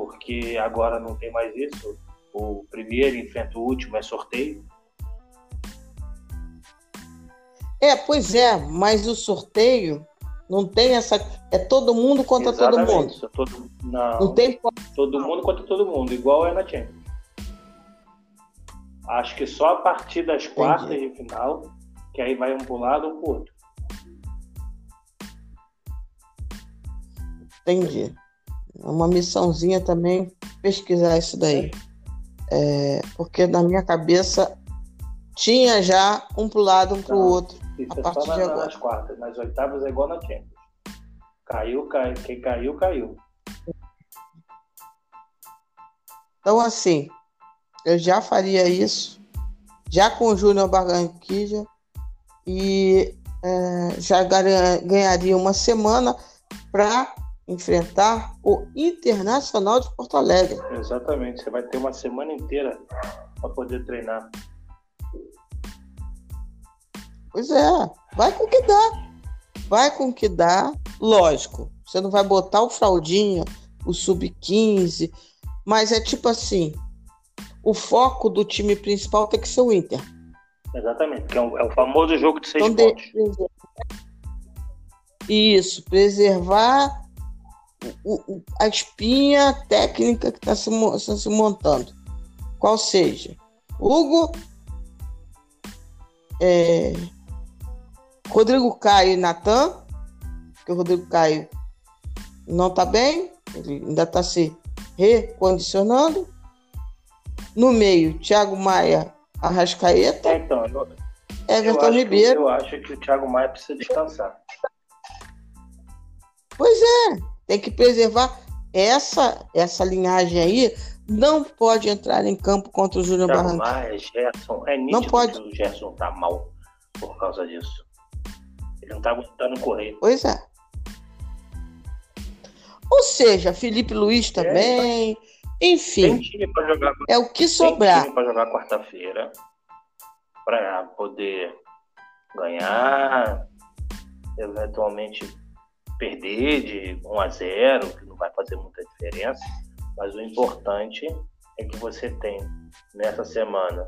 porque agora não tem mais isso. O primeiro enfrenta o último, é sorteio. É, pois é, mas o sorteio não tem essa. É todo mundo contra Exatamente, todo mundo. É todo, não, não tem todo mundo contra todo mundo, igual é na Champions. Acho que só a partir das Entendi. quartas de final, que aí vai um pro lado ou pro outro. Entendi. Uma missãozinha também pesquisar isso daí. É, porque na minha cabeça tinha já um pro lado, um pro Não, outro. Isso a é partir só de agora. nas quartas. Nas oitavas é igual na Champions. Caiu, caiu. Quem caiu, caiu. Então, assim, eu já faria isso, já com o Júnior Barranquilla, e é, já ganharia uma semana para enfrentar o Internacional de Porto Alegre. Exatamente, você vai ter uma semana inteira para poder treinar. Pois é, vai com que dá. Vai com que dá, lógico. Você não vai botar o fraldinha, o sub-15, mas é tipo assim: o foco do time principal tem que ser o Inter. Exatamente, que é o, é o famoso jogo de seis então, pontos. Isso, preservar o, a espinha técnica que está se, se montando. Qual seja, Hugo, é, Rodrigo Caio e Natan, que o Rodrigo Caio não está bem, ele ainda está se recondicionando. No meio, Thiago Maia, Arrascaeta. É, então, eu, Everton eu Ribeiro. Que, eu acho que o Thiago Maia precisa descansar. Pois é, tem que preservar essa essa linhagem aí. Não pode entrar em campo contra o Júnior Barranquilla. Maia, Gerson, é nítido não pode. o Gerson tá mal por causa disso. Ele não tá gostando correr. Pois é. Ou seja, Felipe Luiz é, também. Enfim. Tem time pra jogar, é o que sobrar. Tem time para jogar quarta-feira para poder ganhar, eventualmente perder de 1 a 0, que não vai fazer muita diferença, mas o importante é que você tem nessa semana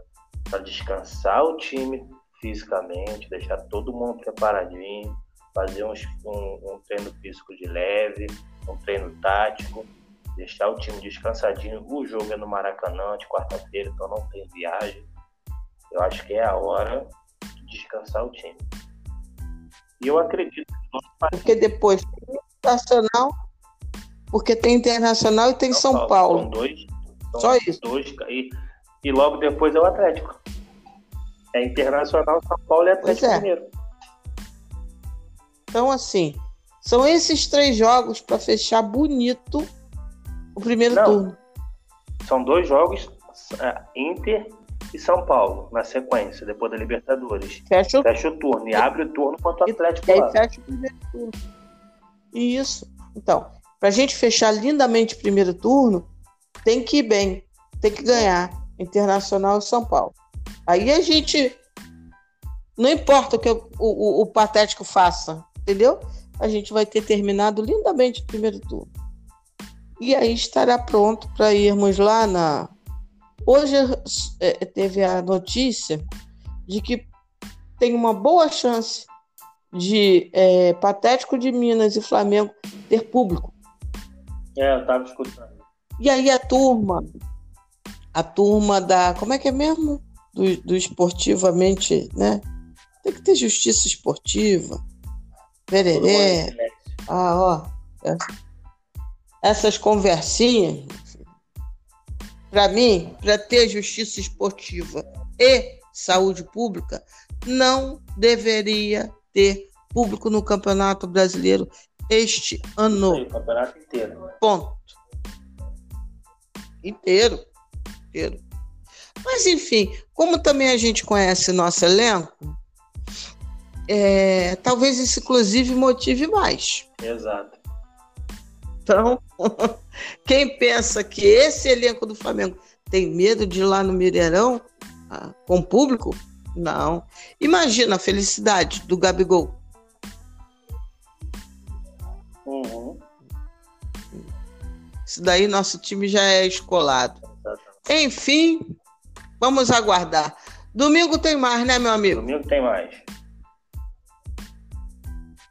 para descansar o time fisicamente, deixar todo mundo preparadinho, fazer um, um, um treino físico de leve, um treino tático, deixar o time descansadinho. O jogo é no Maracanã de quarta-feira, então não tem viagem. Eu acho que é a hora de descansar o time. E eu acredito porque depois tem internacional, porque tem internacional e tem São, São Paulo. Paulo. São dois. São Só isso. Dois, e, e logo depois é o Atlético. É Internacional, São Paulo e Atlético é. Mineiro. Então, assim, são esses três jogos para fechar bonito o primeiro Não, turno. São dois jogos, é, Inter e São Paulo, na sequência, depois da Libertadores. Fecha o, fecha o turno e, abre o turno contra o Atlético. E aí fecha o primeiro turno. Isso. Então, para a gente fechar lindamente o primeiro turno, tem que ir bem, tem que ganhar. Internacional e São Paulo. Aí a gente. Não importa o que o, o, o Patético faça, entendeu? A gente vai ter terminado lindamente o primeiro turno. E aí estará pronto para irmos lá na Hoje é, teve a notícia de que tem uma boa chance de é, Patético de Minas e Flamengo ter público. É, eu estava escutando. E aí a turma, a turma da. Como é que é mesmo? Do, do esportivamente, né? Tem que ter justiça esportiva. Vereré. Ah, ó. Essas conversinhas, para mim, para ter justiça esportiva e saúde pública, não deveria ter público no Campeonato Brasileiro este ano. o campeonato inteiro. Ponto. Inteiro. Inteiro. Mas, enfim, como também a gente conhece nosso elenco, é, talvez isso, inclusive, motive mais. Exato. Então, quem pensa que esse elenco do Flamengo tem medo de ir lá no Mineirão ah, com público, não. Imagina a felicidade do Gabigol. Uhum. Isso daí nosso time já é escolado. Enfim, vamos aguardar. Domingo tem mais, né, meu amigo? Domingo tem mais.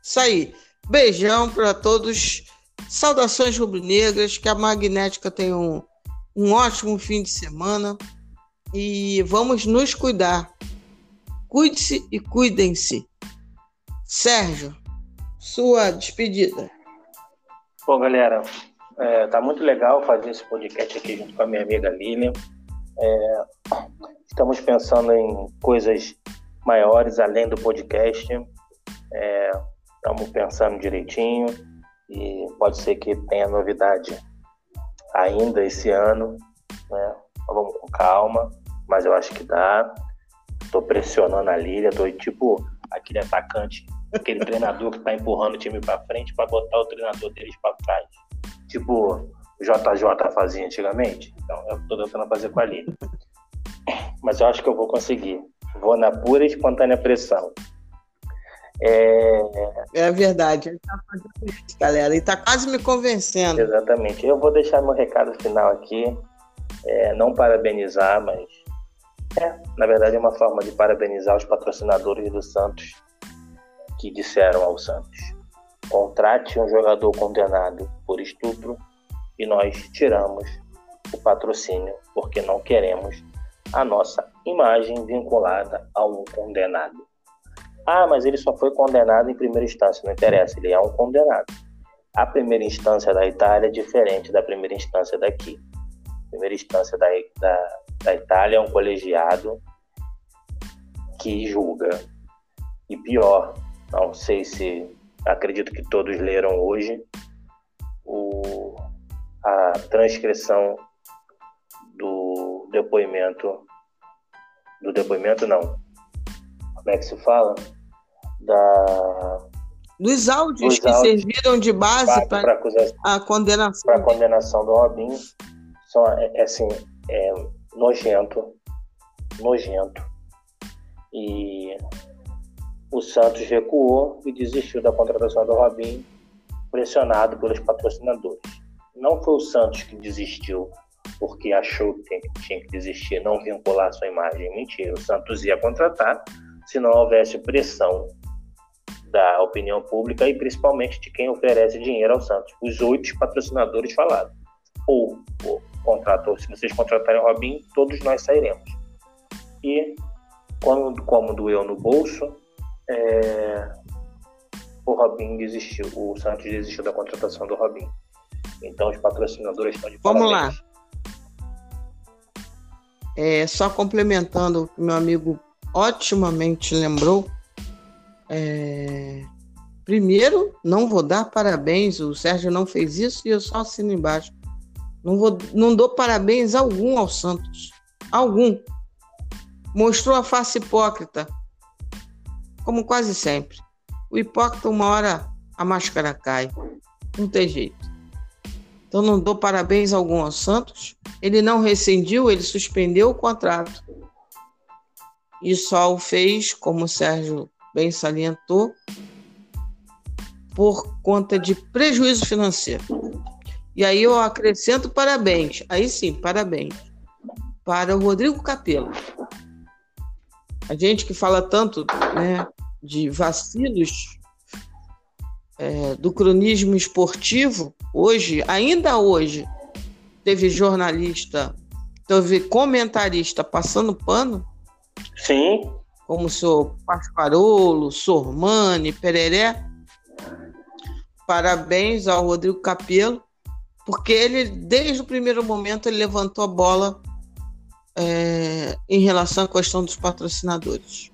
Isso aí. Beijão para todos. Saudações rubro-negras. Que a Magnética tenha um, um ótimo fim de semana. E vamos nos cuidar. Cuide-se e cuidem-se. Sérgio, sua despedida. Bom, galera, é, tá muito legal fazer esse podcast aqui junto com a minha amiga Lilian. É, estamos pensando em coisas maiores além do podcast. É, estamos pensando direitinho e pode ser que tenha novidade ainda esse ano. Né? Vamos com calma, mas eu acho que dá. Estou pressionando a Lília, estou tipo aquele atacante, aquele treinador que está empurrando o time para frente para botar o treinador deles para trás. Tipo o JJ fazia antigamente. Então eu estou tentando fazer com a Lília. Mas eu acho que eu vou conseguir. Vou na pura e espontânea pressão. É, é verdade, ele está fazendo isso, galera. Ele está quase me convencendo. Exatamente. Eu vou deixar meu recado final aqui. É, não parabenizar, mas é, na verdade é uma forma de parabenizar os patrocinadores do Santos que disseram ao Santos: contrate um jogador condenado por estupro e nós tiramos o patrocínio porque não queremos a nossa imagem vinculada a um condenado. Ah, mas ele só foi condenado em primeira instância. Não interessa, ele é um condenado. A primeira instância da Itália é diferente da primeira instância daqui. A primeira instância da, da, da Itália é um colegiado que julga. E pior, não sei se acredito que todos leram hoje o, a transcrição do depoimento do depoimento não como é que se fala? Da dos áudios dos que áudios serviram de base para a condenação. para a condenação do Robinho. São é, é, assim é nojento nojento. E o Santos recuou e desistiu da contratação do Robinho pressionado pelos patrocinadores. Não foi o Santos que desistiu porque achou que tinha que desistir, não vincular sua imagem. Mentira, o Santos ia contratar se não houvesse pressão da opinião pública e principalmente de quem oferece dinheiro ao Santos. Os oito patrocinadores falaram. Ou, ou contratou, se vocês contratarem o Robinho, todos nós sairemos. E como, como doeu no bolso, é, o Robinho desistiu, o Santos desistiu da contratação do Robinho. Então os patrocinadores estão de Vamos parabéns. lá. É, só complementando o que meu amigo otimamente lembrou. É... Primeiro, não vou dar parabéns, o Sérgio não fez isso e eu só assino embaixo. Não, vou, não dou parabéns algum ao Santos. Algum. Mostrou a face hipócrita, como quase sempre. O hipócrita, uma hora a máscara cai. Não tem jeito. Então não dou parabéns algum ao Santos. Ele não rescindiu, ele suspendeu o contrato. E só o fez, como o Sérgio bem salientou, por conta de prejuízo financeiro. E aí eu acrescento parabéns, aí sim, parabéns, para o Rodrigo Capello. A gente que fala tanto né, de vacilos é, do cronismo esportivo, hoje, ainda hoje, teve jornalista, teve comentarista passando pano. Sim. Como o senhor Pasquarolo, Sormani, Pereré. Parabéns ao Rodrigo Capello, porque ele, desde o primeiro momento, ele levantou a bola é, em relação à questão dos patrocinadores,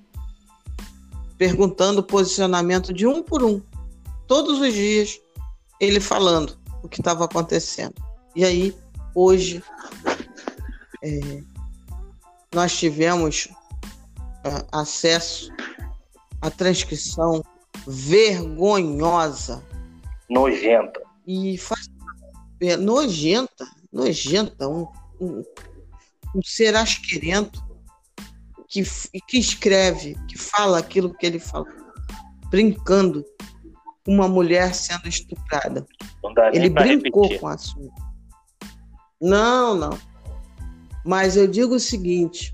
perguntando o posicionamento de um por um todos os dias ele falando o que estava acontecendo. E aí, hoje, é, nós tivemos acesso à transcrição vergonhosa. Nojenta. E faz, é, nojenta, nojenta, um, um, um ser asquerento que, que escreve, que fala aquilo que ele fala, brincando uma mulher sendo estuprada. Ele brincou repetir. com o assunto. Não, não. Mas eu digo o seguinte: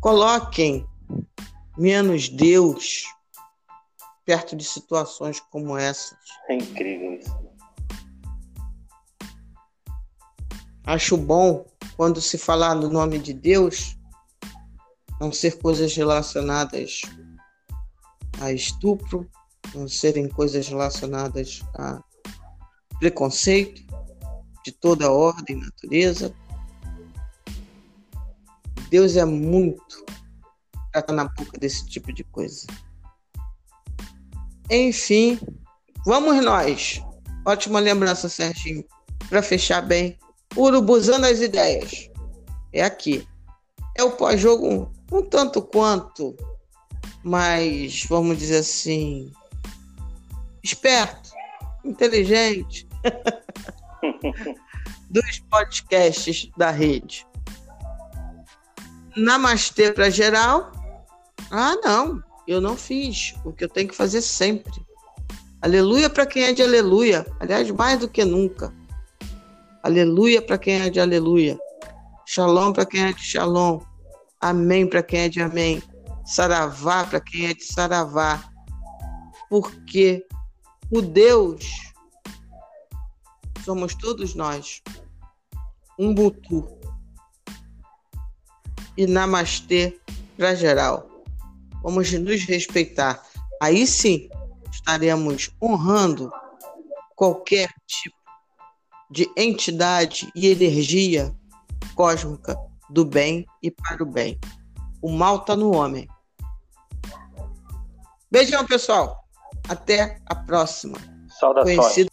coloquem menos Deus perto de situações como essas. É incrível isso. Acho bom quando se falar no nome de Deus, não ser coisas relacionadas a estupro, não serem coisas relacionadas a preconceito de toda ordem natureza. Deus é muito para estar na boca desse tipo de coisa. Enfim, vamos nós. Ótima lembrança, Serginho. Para fechar bem, urubuzando as ideias. É aqui. É o pós-jogo um, um tanto quanto mais, vamos dizer assim, esperto, inteligente dos podcasts da rede. Namastê para geral. Ah, não. Eu não fiz o que eu tenho que fazer sempre. Aleluia para quem é de aleluia. Aliás, mais do que nunca. Aleluia para quem é de aleluia. Shalom para quem é de shalom. Amém para quem é de amém. Saravá para quem é de saravá. Porque o Deus somos todos nós. Um butu. E namastê para geral vamos nos respeitar. Aí sim estaremos honrando qualquer tipo de entidade e energia cósmica do bem e para o bem. O mal está no homem. Beijão, pessoal. Até a próxima. Saudações. Conhecido